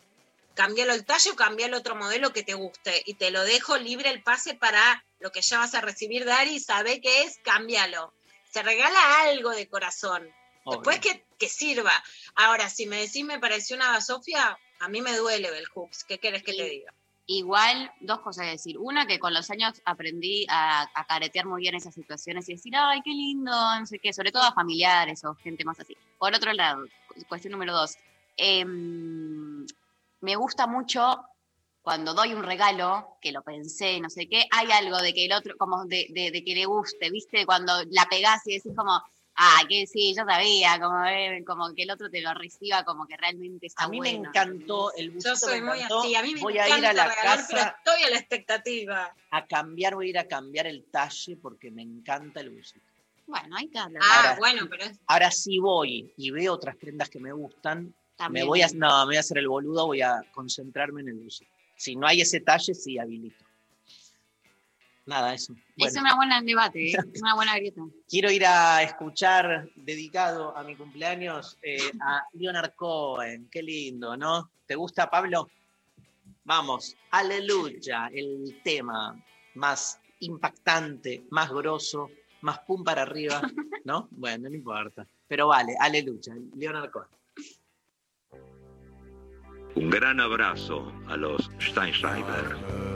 cambialo el tallo, cambialo otro modelo que te guste. Y te lo dejo libre el pase para lo que ya vas a recibir, Dari, y sabe qué es, cámbialo. Se regala algo de corazón. Después que, que sirva. Ahora, si me decís me pareció una basofia, a mí me duele Bell Hooks. ¿Qué querés que te diga? Igual, dos cosas a decir. Una, que con los años aprendí a, a caretear muy bien esas situaciones y decir, ay, qué lindo, no sé qué, sobre todo a familiares o gente más así. Por otro lado, cu- cuestión número dos, em, me gusta mucho cuando doy un regalo, que lo pensé, no sé qué, hay algo de que el otro, como de, de- de que le guste, ¿viste? Cuando la pegás y decís como, ah, que sí, yo sabía, como, eh, como que el otro te lo reciba como que realmente está A mí me encantó el busito. Yo soy me muy encantó. así. A mí me Voy a ir a la regalar, pero casa estoy a la expectativa. a cambiar, voy a ir a cambiar el talle porque me encanta el busito. Bueno, ahí te habla. Ah, Ahora- bueno, pero es- Ahora sí voy y veo otras prendas que me gustan, También. me voy a, no, me voy a hacer el boludo, voy a concentrarme en el busito. Si no hay ese talle, sí habilito. Nada, eso. Es una buena debate, ¿eh? [laughs] una buena grieta. quiero ir a escuchar, dedicado a mi cumpleaños, eh, a Leonard Cohen. Qué lindo, ¿no? ¿Te gusta, Pablo? Vamos, aleluya, el tema más impactante, más grosso, más pum para arriba, ¿no? [laughs] Bueno, no importa. Pero vale, aleluya, Leonard Cohen. Un gran abrazo a los Steinschreiber.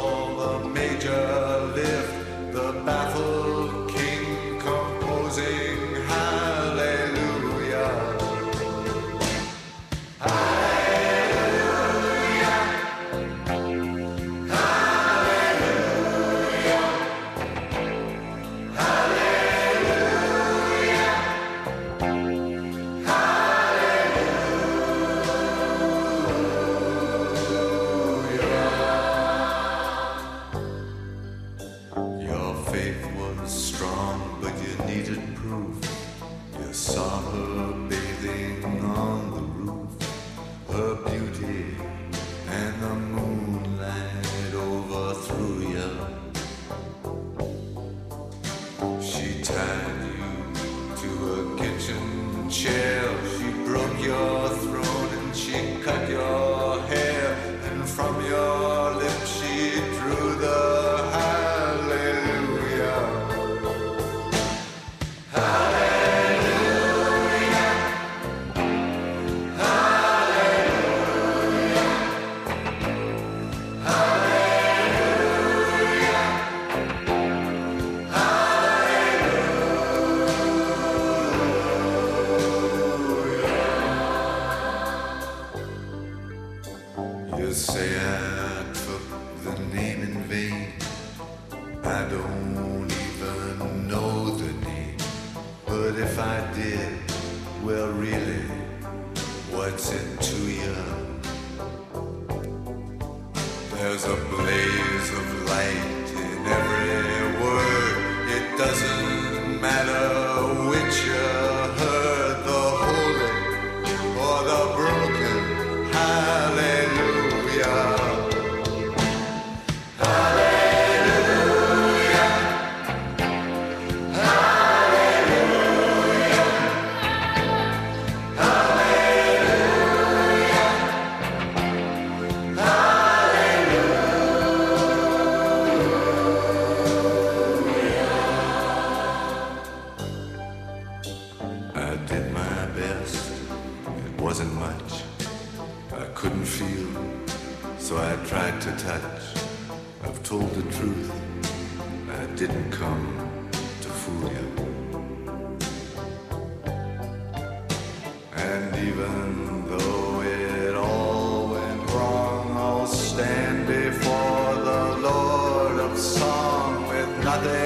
another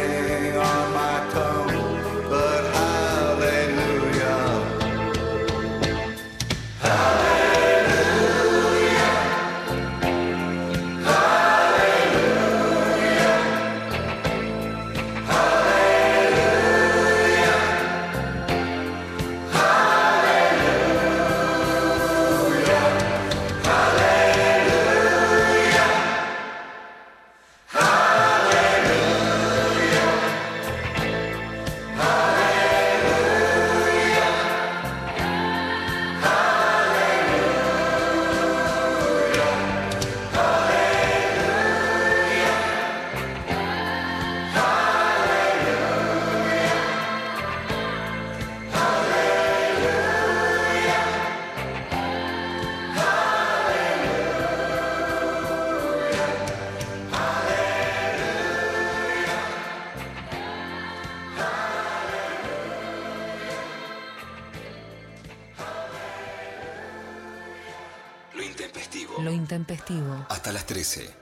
Hasta las 13.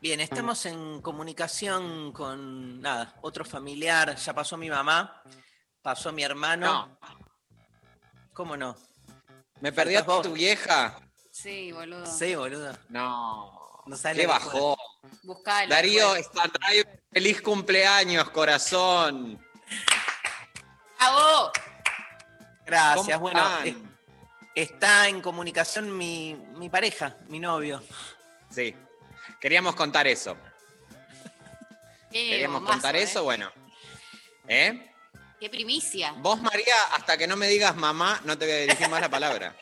Bien, estamos en comunicación con nada, otro familiar. Ya pasó mi mamá, pasó mi hermano. ¿Cómo no? ¿Me perdí a tu vieja? Sí, boludo. Sí, boludo. No. No sabes Qué bajó. Buscalo. Darío después. está driver. Feliz cumpleaños, corazón. ¡Bravo! Gracias. ¿Cómo Bueno, están? Es- está en comunicación mi, mi pareja, mi novio. Sí. Queríamos contar eso. Qué Queríamos bombazo, contar ¿eh? eso, bueno. ¿Eh? Qué primicia. Vos, María, hasta que no me digas mamá, no te voy a dirigir más la palabra.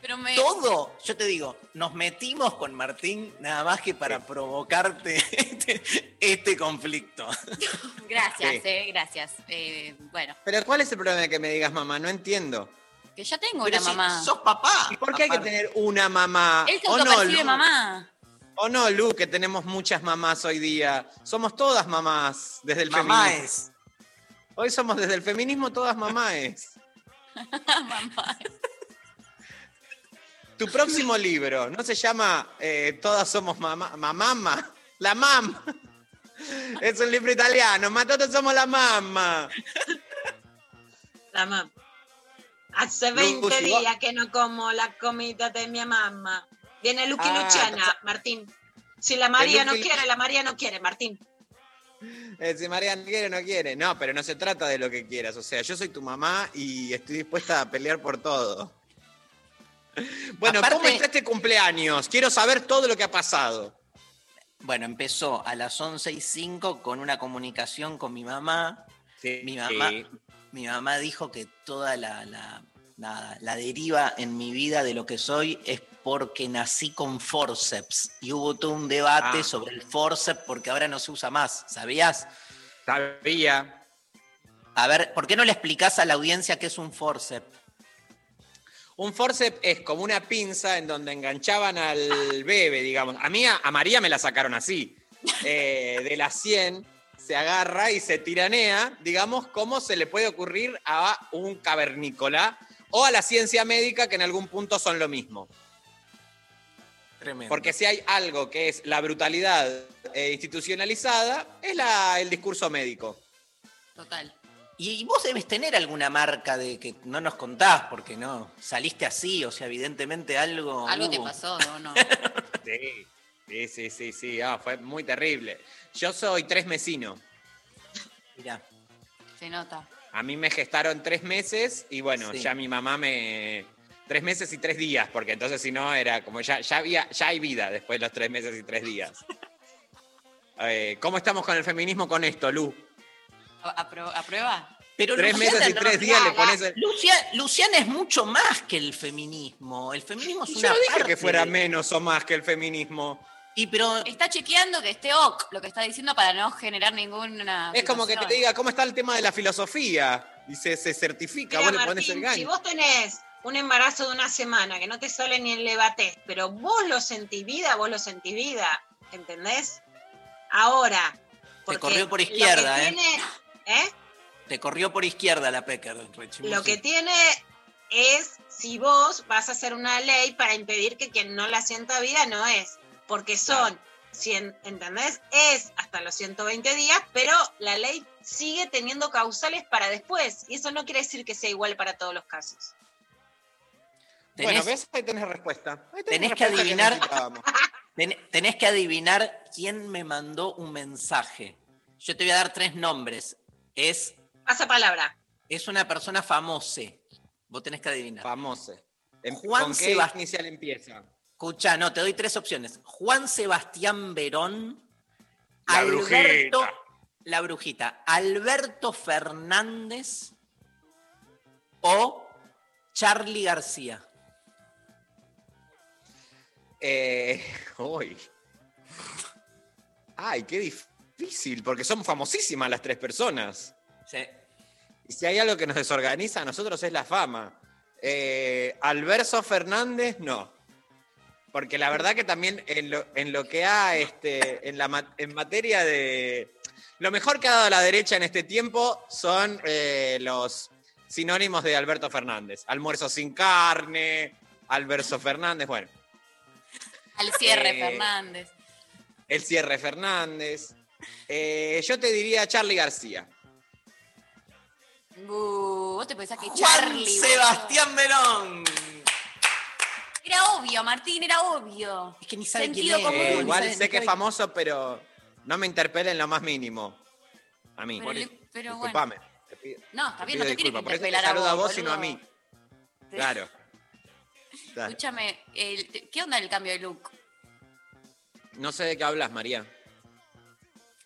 Pero me... Todo, yo te digo, nos metimos con Martín nada más que para provocarte [laughs] este, este conflicto. [laughs] Gracias, Sí. eh, gracias. Eh, bueno, Pero ¿cuál es el problema de que me digas mamá? No entiendo. que ya tengo Pero una si mamá. sos papá. ¿Y por qué hay que tener una mamá? Él se ¿O no, autopercibe Lu? mamá. ¿O no, Lu, que tenemos muchas mamás hoy día? Somos todas mamás desde el feminismo. Mamáes. Hoy somos desde el feminismo todas mamáes. mamá. [laughs] Tu próximo libro, ¿no se llama eh, Todas somos mamá? Mamama. La mamma. Es un libro italiano, ma todos somos la mamma. La mamá. Hace Lucy, 20 vos- días que no como la comida de mi mamá. Viene Lucky Ah, Luciana, Martín. Si la María no quiere, la María no quiere, Martín. Eh, si María no quiere, no quiere. No, pero no se trata de lo que quieras. O sea, yo soy tu mamá y estoy dispuesta a pelear por todo. Bueno, ¿cómo Aparte- está este cumpleaños? Quiero saber todo lo que ha pasado. Bueno, empezó a las 11 y 5 con una comunicación con mi mamá. mi, mamá sí. mi mamá dijo que toda la, la- nada, la deriva en mi vida de lo que soy es porque nací con forceps. Y hubo todo un debate Ah. sobre el forceps porque ahora no se usa más. ¿Sabías? Sabía. A ver, ¿por qué no le explicás a la audiencia qué es un forceps? Un forceps es como una pinza en donde enganchaban al bebé, digamos. A mí, a, María me la sacaron así. Eh, de las 100 se agarra y se tiranea, digamos, cómo se le puede ocurrir a un cavernícola o a la ciencia médica que en algún punto son lo mismo. Tremendo. Porque si hay algo que es la brutalidad eh, institucionalizada, es la- el discurso médico. Total. Y vos debes tener alguna marca de que no nos contás porque no saliste así, o sea, evidentemente algo. Algo te pasó, ¿no? no. [laughs] Sí, sí, sí, sí, sí. Ah, fue muy terrible. Yo soy tres mesino. Mirá. Se nota. A mí me gestaron tres meses y bueno, Sí. ya mi mamá me. Tres meses y tres días, porque entonces si no era como ya, ya había, ya hay vida después de los tres meses y tres días. [laughs] Eh, ¿Cómo estamos con el feminismo con esto, Lu? ¿Apro- ¿Aprueba? Pero Tres Luciana meses y tres días le pones el- Lucia- Luciana es mucho más que el feminismo. El feminismo es Yo una no dije parte que fuera menos o más que el feminismo. Y pero Está chequeando que esté ok lo que está diciendo para no generar ninguna. Es como que te diga, ¿cómo está el tema de la filosofía? Y se, se certifica, Mira, vos le pones el Martín, si gancho. vos tenés un embarazo de una semana que no te sale ni el levatés, pero vos lo sentís vida, vos lo sentís vida, ¿entendés? Ahora. porque corrió por lo que izquierda, ¿eh? tiene- ¿eh? Te corrió por izquierda la Pecker, Lo que tiene es si vos vas a hacer una ley para impedir que quien no la sienta vida no es, porque son, cien- ¿entendés? Es hasta los 120 días, pero la ley sigue teniendo causales para después, y eso no quiere decir que sea igual para todos los casos. Bueno, ¿ves? Ahí tenés respuesta. Ahí Tenés que respuesta adivinar- [laughs] tenés que adivinar quién me mandó un mensaje. Yo te voy a dar tres nombres. Es, Pasa palabra. es una persona famosa. Vos tenés que adivinar. Famose. Em- Juan ¿Con qué Sebastián. inicial empieza? Escucha, no, te doy tres opciones. Juan Sebastián Verón. La Alberto. brujita. La brujita. Alberto Fernández. O Charlie García. Eh, [laughs] uy. Ay, qué difícil, porque son famosísimas las tres personas. Sí. Y si hay algo que nos desorganiza a nosotros es la fama. Eh, Alberto Fernández, no. Porque la verdad que también en lo, en lo que ha, este, en, la, en materia de... Lo mejor que ha dado la derecha en este tiempo son eh, los sinónimos de Alberto Fernández. Almuerzo sin carne, Alberto Fernández, bueno. Al cierre, Eh, Fernández. El cierre Fernández. Eh, yo te diría Charlie García. Uh, vos te pensás que Juan Charlie. Sebastián Verón. boludo. Era obvio, Martín, era obvio. Es que ni sabe Sentido quién es. común. Eh, igual sabe- sé que es famoso, pero no me interpela en lo más mínimo. A mí. Pero, le- pero bueno. Disculpame. Te pido, No, está bien, no te tiene que. Por eso te saludo a vos, sino a mí. Claro. Claro. Escúchame, ¿qué onda el cambio de look? No sé de qué hablas, María.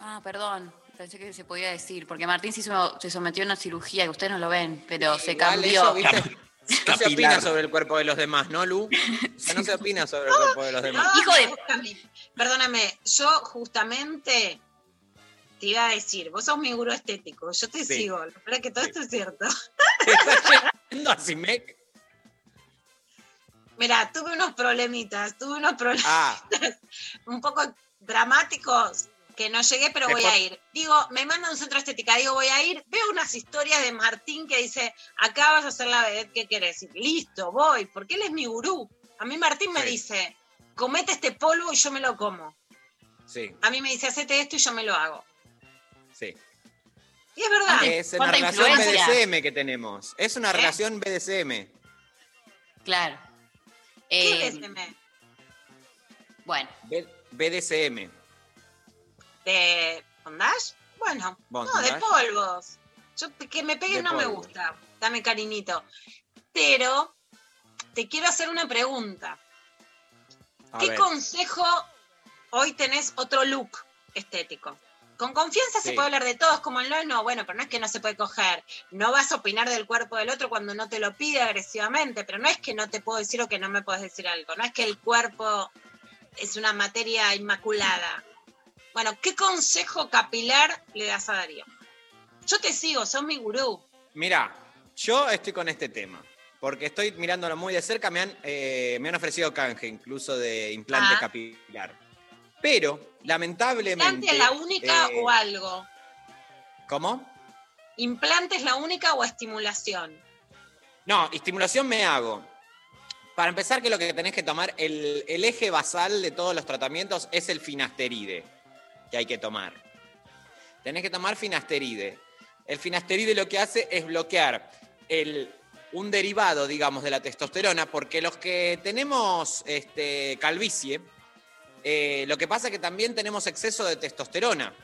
Ah, perdón. Pensé que se podía decir, porque Martín se, hizo- se sometió a una cirugía, que ustedes no lo ven, pero se Igual cambió. eso, ¿viste? No se opina Capilar. sobre el cuerpo de los demás, ¿no, Lu? O [laughs] sea, no se opina sobre el cuerpo de los demás. Hijo de... Perdóname, yo justamente te iba a decir, vos sos mi gurú estético, yo te Sí. sigo, la verdad que todo esto es cierto. Yendo a Cimec. Mira, tuve unos problemitas, tuve unos problemas Ah, [laughs] un poco dramáticos que no llegué, pero voy a ir. Digo, me mandan un centro estética, digo, voy a ir, veo unas historias de Martín que dice, acá vas a hacer la vedette que querés. Y listo, voy, porque él es mi gurú. A mí Martín me Sí. dice, comete este polvo y yo me lo como. sí, A mí me dice, hacete esto y yo me lo hago. sí. Y es verdad. Es una ¿Cuánta relación influencia? BDSM que tenemos. Es una ¿Eh? relación BDSM. Claro. ¿Qué Eh, ese? bueno, B- BDSM. ¿De bondage? Bueno, no, de polvos. Yo que me pegue De no me gusta. Dame cariñito. Pero te quiero hacer una pregunta. A ¿Qué ver. consejo hoy tenés otro look estético? Con confianza se puede hablar de todo, es como el no, no, bueno, pero no es que no se puede coger. No vas a opinar del cuerpo del otro cuando no te lo pide agresivamente, pero no es que no te puedo decir o que no me puedes decir algo. No es que el cuerpo es una materia inmaculada. Bueno, ¿qué consejo capilar le das a Darío? Yo te sigo, sos mi gurú. Mira, yo estoy con este tema. Porque estoy mirándolo muy de cerca. Me han, eh, me han ofrecido canje, incluso de implante Ah. capilar. Pero, lamentablemente. ¿Implante es la única eh, o algo? ¿Cómo? ¿Implante es la única o estimulación? No, estimulación me hago. Para empezar, que lo que tenés que tomar, el, el eje basal de todos los tratamientos es el finasteride que hay que tomar. Tenés que tomar finasteride. El finasteride lo que hace es bloquear el, un derivado, digamos, de la testosterona, porque los que tenemos este, calvicie, eh, lo que pasa es que también tenemos exceso de testosterona.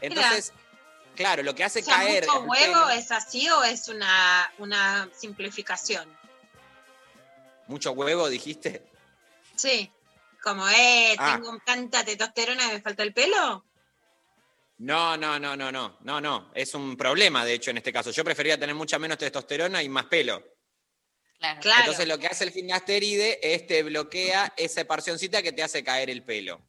Entonces, claro, lo que hace O sea, caer... ¿mucho huevo es así o es una, una simplificación? mucho huevo, dijiste. Sí. Como, eh, Ah. tengo tanta testosterona y me falta el pelo. No, no, no, no, no, no, no. Es un problema, de hecho, en este caso. Yo prefería tener mucha menos testosterona y más pelo. claro. Claro. Entonces lo que hace el finasteride es te bloquea esa porcioncita que te hace caer el pelo.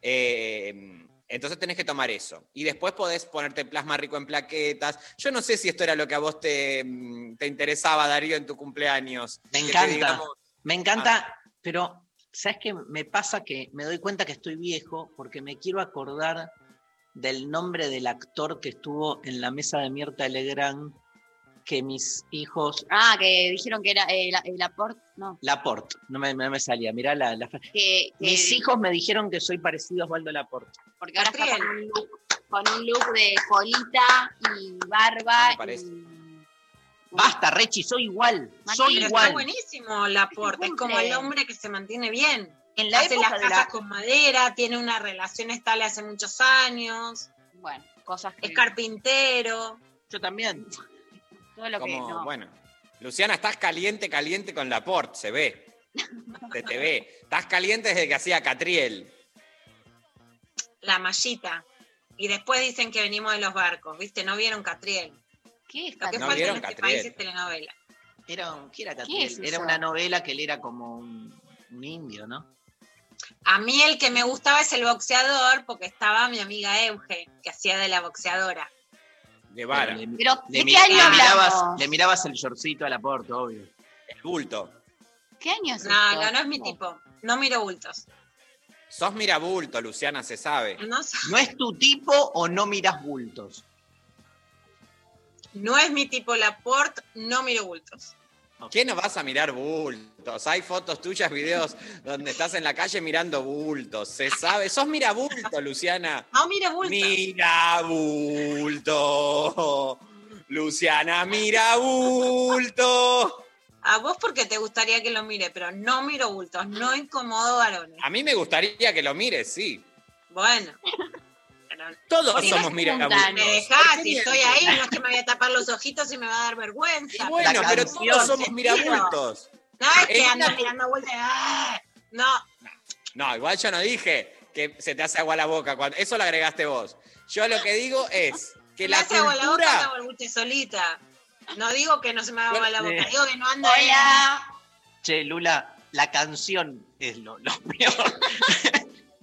Eh, Entonces tenés que tomar eso. Y después podés ponerte plasma rico en plaquetas. Yo no sé si esto era lo que a vos te, mm, te interesaba, Darío, en tu cumpleaños. Me Que encanta. digamos- Me encanta, pero ¿sabes qué? Me pasa que me doy cuenta que estoy viejo porque me quiero acordar del nombre del actor que estuvo en la mesa de Mirta Legrand que mis hijos. Ah, que dijeron que era eh, la- el aporte. No. Laporte, no me, no me salía, mirá la, la fra- Que, que- Mis hijos me dijeron que soy parecido a Osvaldo Laporte. Porque ahora está con un, look, con un look de colita y barba. me parece. y- Basta, Rechi, soy igual. soy Pero igual. está buenísimo el aporte, es como el hombre que se mantiene bien. En la Hace época las de casas la- con madera, tiene una relación estable hace muchos años. Bueno, cosas Es carpintero. Yo también. Todo lo que no. bueno, Luciana, estás caliente, caliente con Laporte, se ve. Se te ve. Estás caliente desde que hacía Catriel. La mallita. Y después dicen que venimos de los barcos, ¿viste? No vieron Catriel. ¿Qué es Lo que falta en este Catriel. país es telenovela. Era, un- ¿qué era ¿Qué Catriel? es Era una novela que él era como un, un indio, ¿no? A mí el que me gustaba es el boxeador, porque estaba mi amiga Euge, que hacía de la boxeadora. De vara. Le, Pero, ¿de qué año le mirabas, le mirabas el shortcito a Laporte, obvio. El bulto. ¿Qué año es No, esto? no, no es mi tipo. No miro bultos. Sos mirabulto, Luciana, se sabe. No, ¿No es tu tipo o no miras bultos? No es mi tipo Laporte, no miro bultos. ¿Qué no vas a mirar bultos? Hay fotos tuyas, videos donde estás en la calle mirando bultos. Se sabe. Sos mirabulto, Luciana. No miro bultos. Mirabulto. Luciana, mirabulto. A vos porque te gustaría que lo mire, pero no miro bultos, no incomodo varones. A mí me gustaría que lo mires, sí. Bueno. Todos ¿Por qué somos mirabultos. Me ¿Por dejás, si estoy ahí, no es que me voy a tapar los ojitos y me va a dar vergüenza. Bueno, pero todos somos mirabultos. No es que ando una- mirando vueltas. ¡ah! No, No, igual yo no dije que se te hace agua la boca. Cuando, eso lo agregaste vos. Yo lo que digo es que la hace agua la boca, cultura. buche solita. No digo que no se me haga agua la boca, digo que no ando Hola. Che, Lula, la canción es lo, lo peor.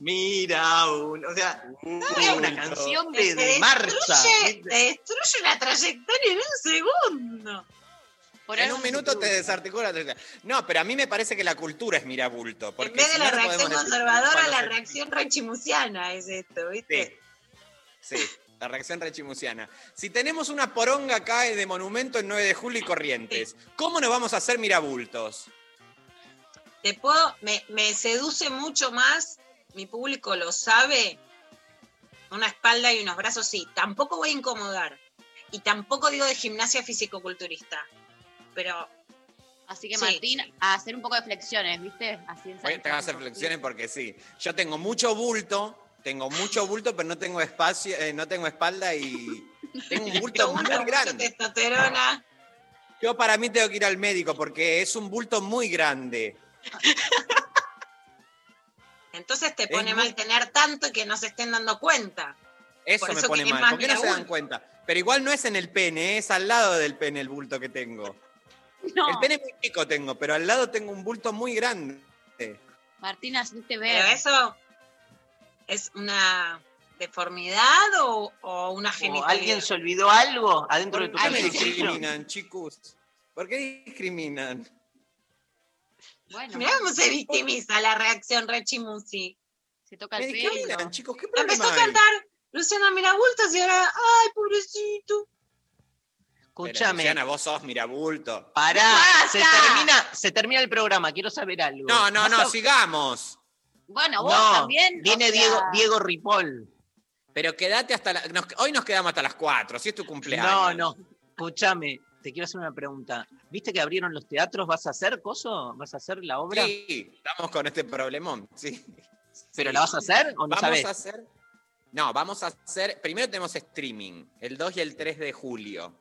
Mira, un, o sea, es una canción de, Te de marcha. destruye, te destruye la trayectoria en un segundo. Por en un se minuto te desarticula. la- No, pero a mí me parece que la cultura es mirabulto. Porque En vez de si la no, reacción decir conservadora, la se- reacción rechimusiana es esto, ¿viste? Sí, sí, la reacción rechimusiana. Si tenemos una poronga acá de monumento en 9 de julio y Corrientes, ¿cómo nos vamos a hacer mirabultos? Te puedo, me, me seduce mucho más, mi público lo sabe, una espalda y unos brazos, sí. Tampoco voy a incomodar. Y tampoco digo de gimnasia físico-culturista. Pero Así que Sí. Martín, a hacer un poco de flexiones, ¿viste? Así en Voy a hacer flexiones porque sí. Yo tengo mucho bulto, tengo mucho bulto, pero no tengo espacio, eh, no tengo espalda y tengo un bulto [laughs] muy grande. testosterona. Yo para mí tengo que ir al médico porque es un bulto muy grande. [laughs] Entonces te Es pone muy- mal tener tanto y que no se estén dando cuenta. Eso Por me pone mal. ¿Por qué no se dan cuenta? Pero igual no es en el pene, es al lado del pene el bulto que tengo. [laughs] No. El pene muy chico tengo, pero al lado tengo un bulto muy grande. Martín, hacerte Pero ver. eso es una deformidad o, o una ¿O genitalidad. ¿Alguien se olvidó algo adentro de tu ¿Por qué calzoncillo? discriminan, chicos? ¿Por qué discriminan? Bueno, Mirá cómo se victimiza la reacción Rechimusi. se toca el pelo. chicos, ¿qué Empezó problema a hay? cantar Luciana Mirabultos y ahora, ay, pobrecito. Escúchame, Luciana, vos sos mirabulto. pará, ¡Basta! se termina, se termina el programa, quiero saber algo. No, no, ¿Vas no, a- sigamos. Bueno, vos No, también. viene o sea, Diego, Diego Ripoll. Pero quédate hasta la- nos- hoy nos quedamos hasta las 4, si es tu cumpleaños. No, no, escúchame, te quiero hacer una pregunta. ¿Viste que abrieron los teatros? ¿Vas a hacer coso? ¿Vas a hacer la obra? Sí, estamos con este problemón, sí. ¿Pero Sí. la vas a hacer o no vamos sabés? a hacer. No, vamos a hacer. Primero tenemos streaming, el 2 y el 3 de julio.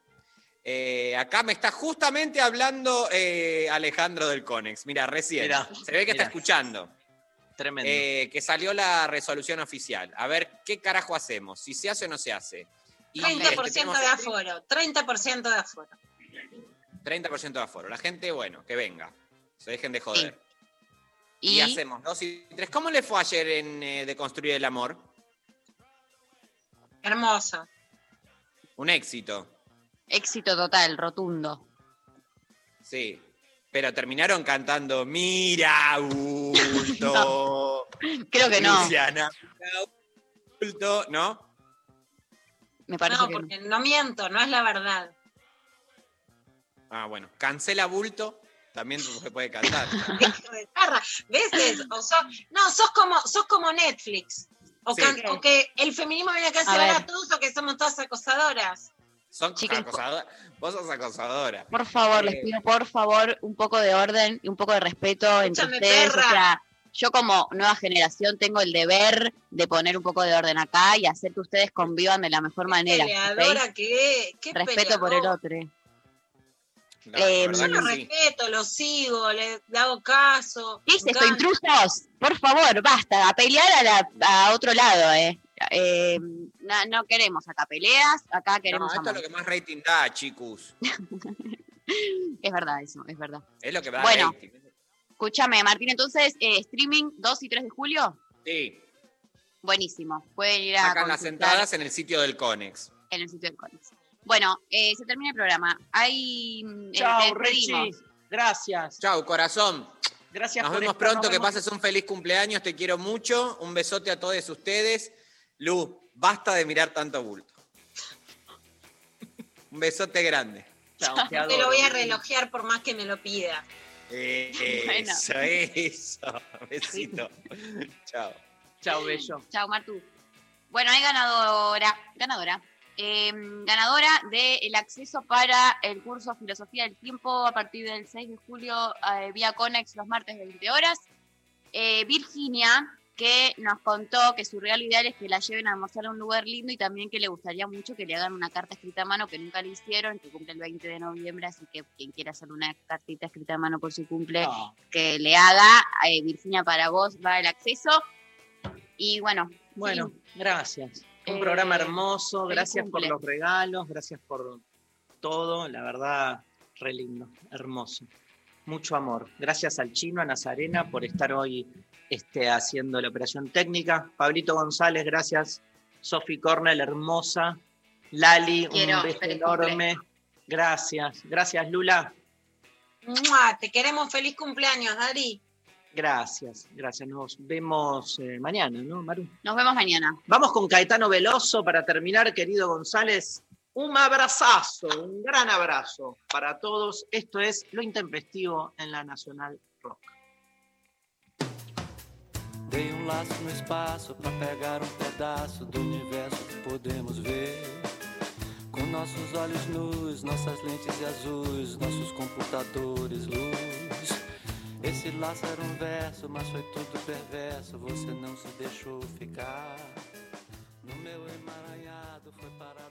Eh, acá me está justamente hablando eh, Alejandro del Conex. Mira, recién. Mirá, Se ve que está escuchando. Tremendo. Eh, que salió la resolución oficial. A ver qué carajo hacemos, si se hace o no se hace. Y, 30% este, de aforo, 30% de aforo. 30% de aforo. La gente, bueno, que venga. Se dejen de joder. Y, Y, hacemos dos y tres. ¿Cómo le fue ayer en eh, De Construir el Amor? Hermoso. Un éxito, Éxito total, rotundo. sí. Pero terminaron cantando Mira, bulto. [laughs] Creo que no. Luciana, bulto, ¿no? Me parece no, que no. porque no miento, no es la verdad. Ah, bueno. Cancela bulto, también se puede cantar. [laughs] ¿Ves? O sos- no, sos como, sos como Netflix. O, Sí. can- o que el feminismo viene acá a ver. a todos o que somos todas acosadoras. Son acosadoras. Vos sos acosadora. Por favor, Eh, les pido por favor un poco de orden y un poco de respeto entre ustedes. perra. O sea, yo como nueva generación tengo el deber de poner un poco de orden acá y hacer que ustedes convivan de la mejor manera. Peleadora que qué Respeto por el otro. Eh, Yo lo sí. respeto, lo sigo, le, le hago caso. ¿Qué es esto, intrusos? Por favor, basta, a pelear a, la- a otro lado, eh. Eh, no, no queremos acá peleas, acá No, queremos esto es lo que más rating da, chicos. [laughs] Es verdad eso, es verdad. Es lo que da Bueno. rating. Escúchame, Martín, entonces, eh, streaming 2 y 3 de julio, Sí. Buenísimo. Pueden ir a Sacan las entradas en el sitio del Conex. en el sitio del Conex. Bueno, eh, se termina el programa. Hay. mm, eh, Chao. Richie. Gracias. Chao, corazón. Gracias Nos por vemos pronto, nos que vemos. pases un feliz cumpleaños, te quiero mucho. Un besote a todos ustedes. Lu, basta de mirar tanto bulto. Un besote grande. Chao, te Te lo voy a relojear por más que me lo pida. Eh, Bueno. Eso, eso. Besito. [laughs] Chao. Chao, bello. Chao, Martu. Bueno, hay ganadora, ganadora, eh, ganadora del acceso para el curso Filosofía del Tiempo a partir del 6 de julio eh, vía Conex los martes de 20 horas. Eh, Virginia, que nos contó que su regalo ideal es que la lleven a almorzar a un lugar lindo y también que le gustaría mucho que le hagan una carta escrita a mano que nunca le hicieron, que cumple el 20 de noviembre, así que quien quiera hacer una cartita escrita a mano por su cumple, que le haga. Eh, Virginia, para vos va el acceso. Y bueno, Bueno, sí, gracias. Un Eh, programa hermoso. Gracias por los regalos. Gracias por todo. La verdad, re lindo. Hermoso. Mucho amor. Gracias al chino, a Nazarena, por estar hoy este, haciendo la operación técnica. Pablito González, gracias. Sofi Cornell, hermosa. Lali, Quiero, un beso enorme. Gracias. Gracias, Lula. ¡Mua! Te queremos feliz cumpleaños, Dari. Gracias, gracias. Nos vemos eh, mañana, ¿no, Maru? nos vemos mañana. Vamos con Caetano Veloso para terminar, querido González. Un abrazazo, un gran abrazo para todos. Esto es Lo Intempestivo en la Nacional Rock. Dei um laço no espaço pra pegar um pedaço do universo que podemos ver. Com nossos olhos nus, nossas lentes azuis, nossos computadores, luz. Esse laço era um verso, mas foi tudo perverso. Você não se deixou ficar. No meu emaranhado, foi parar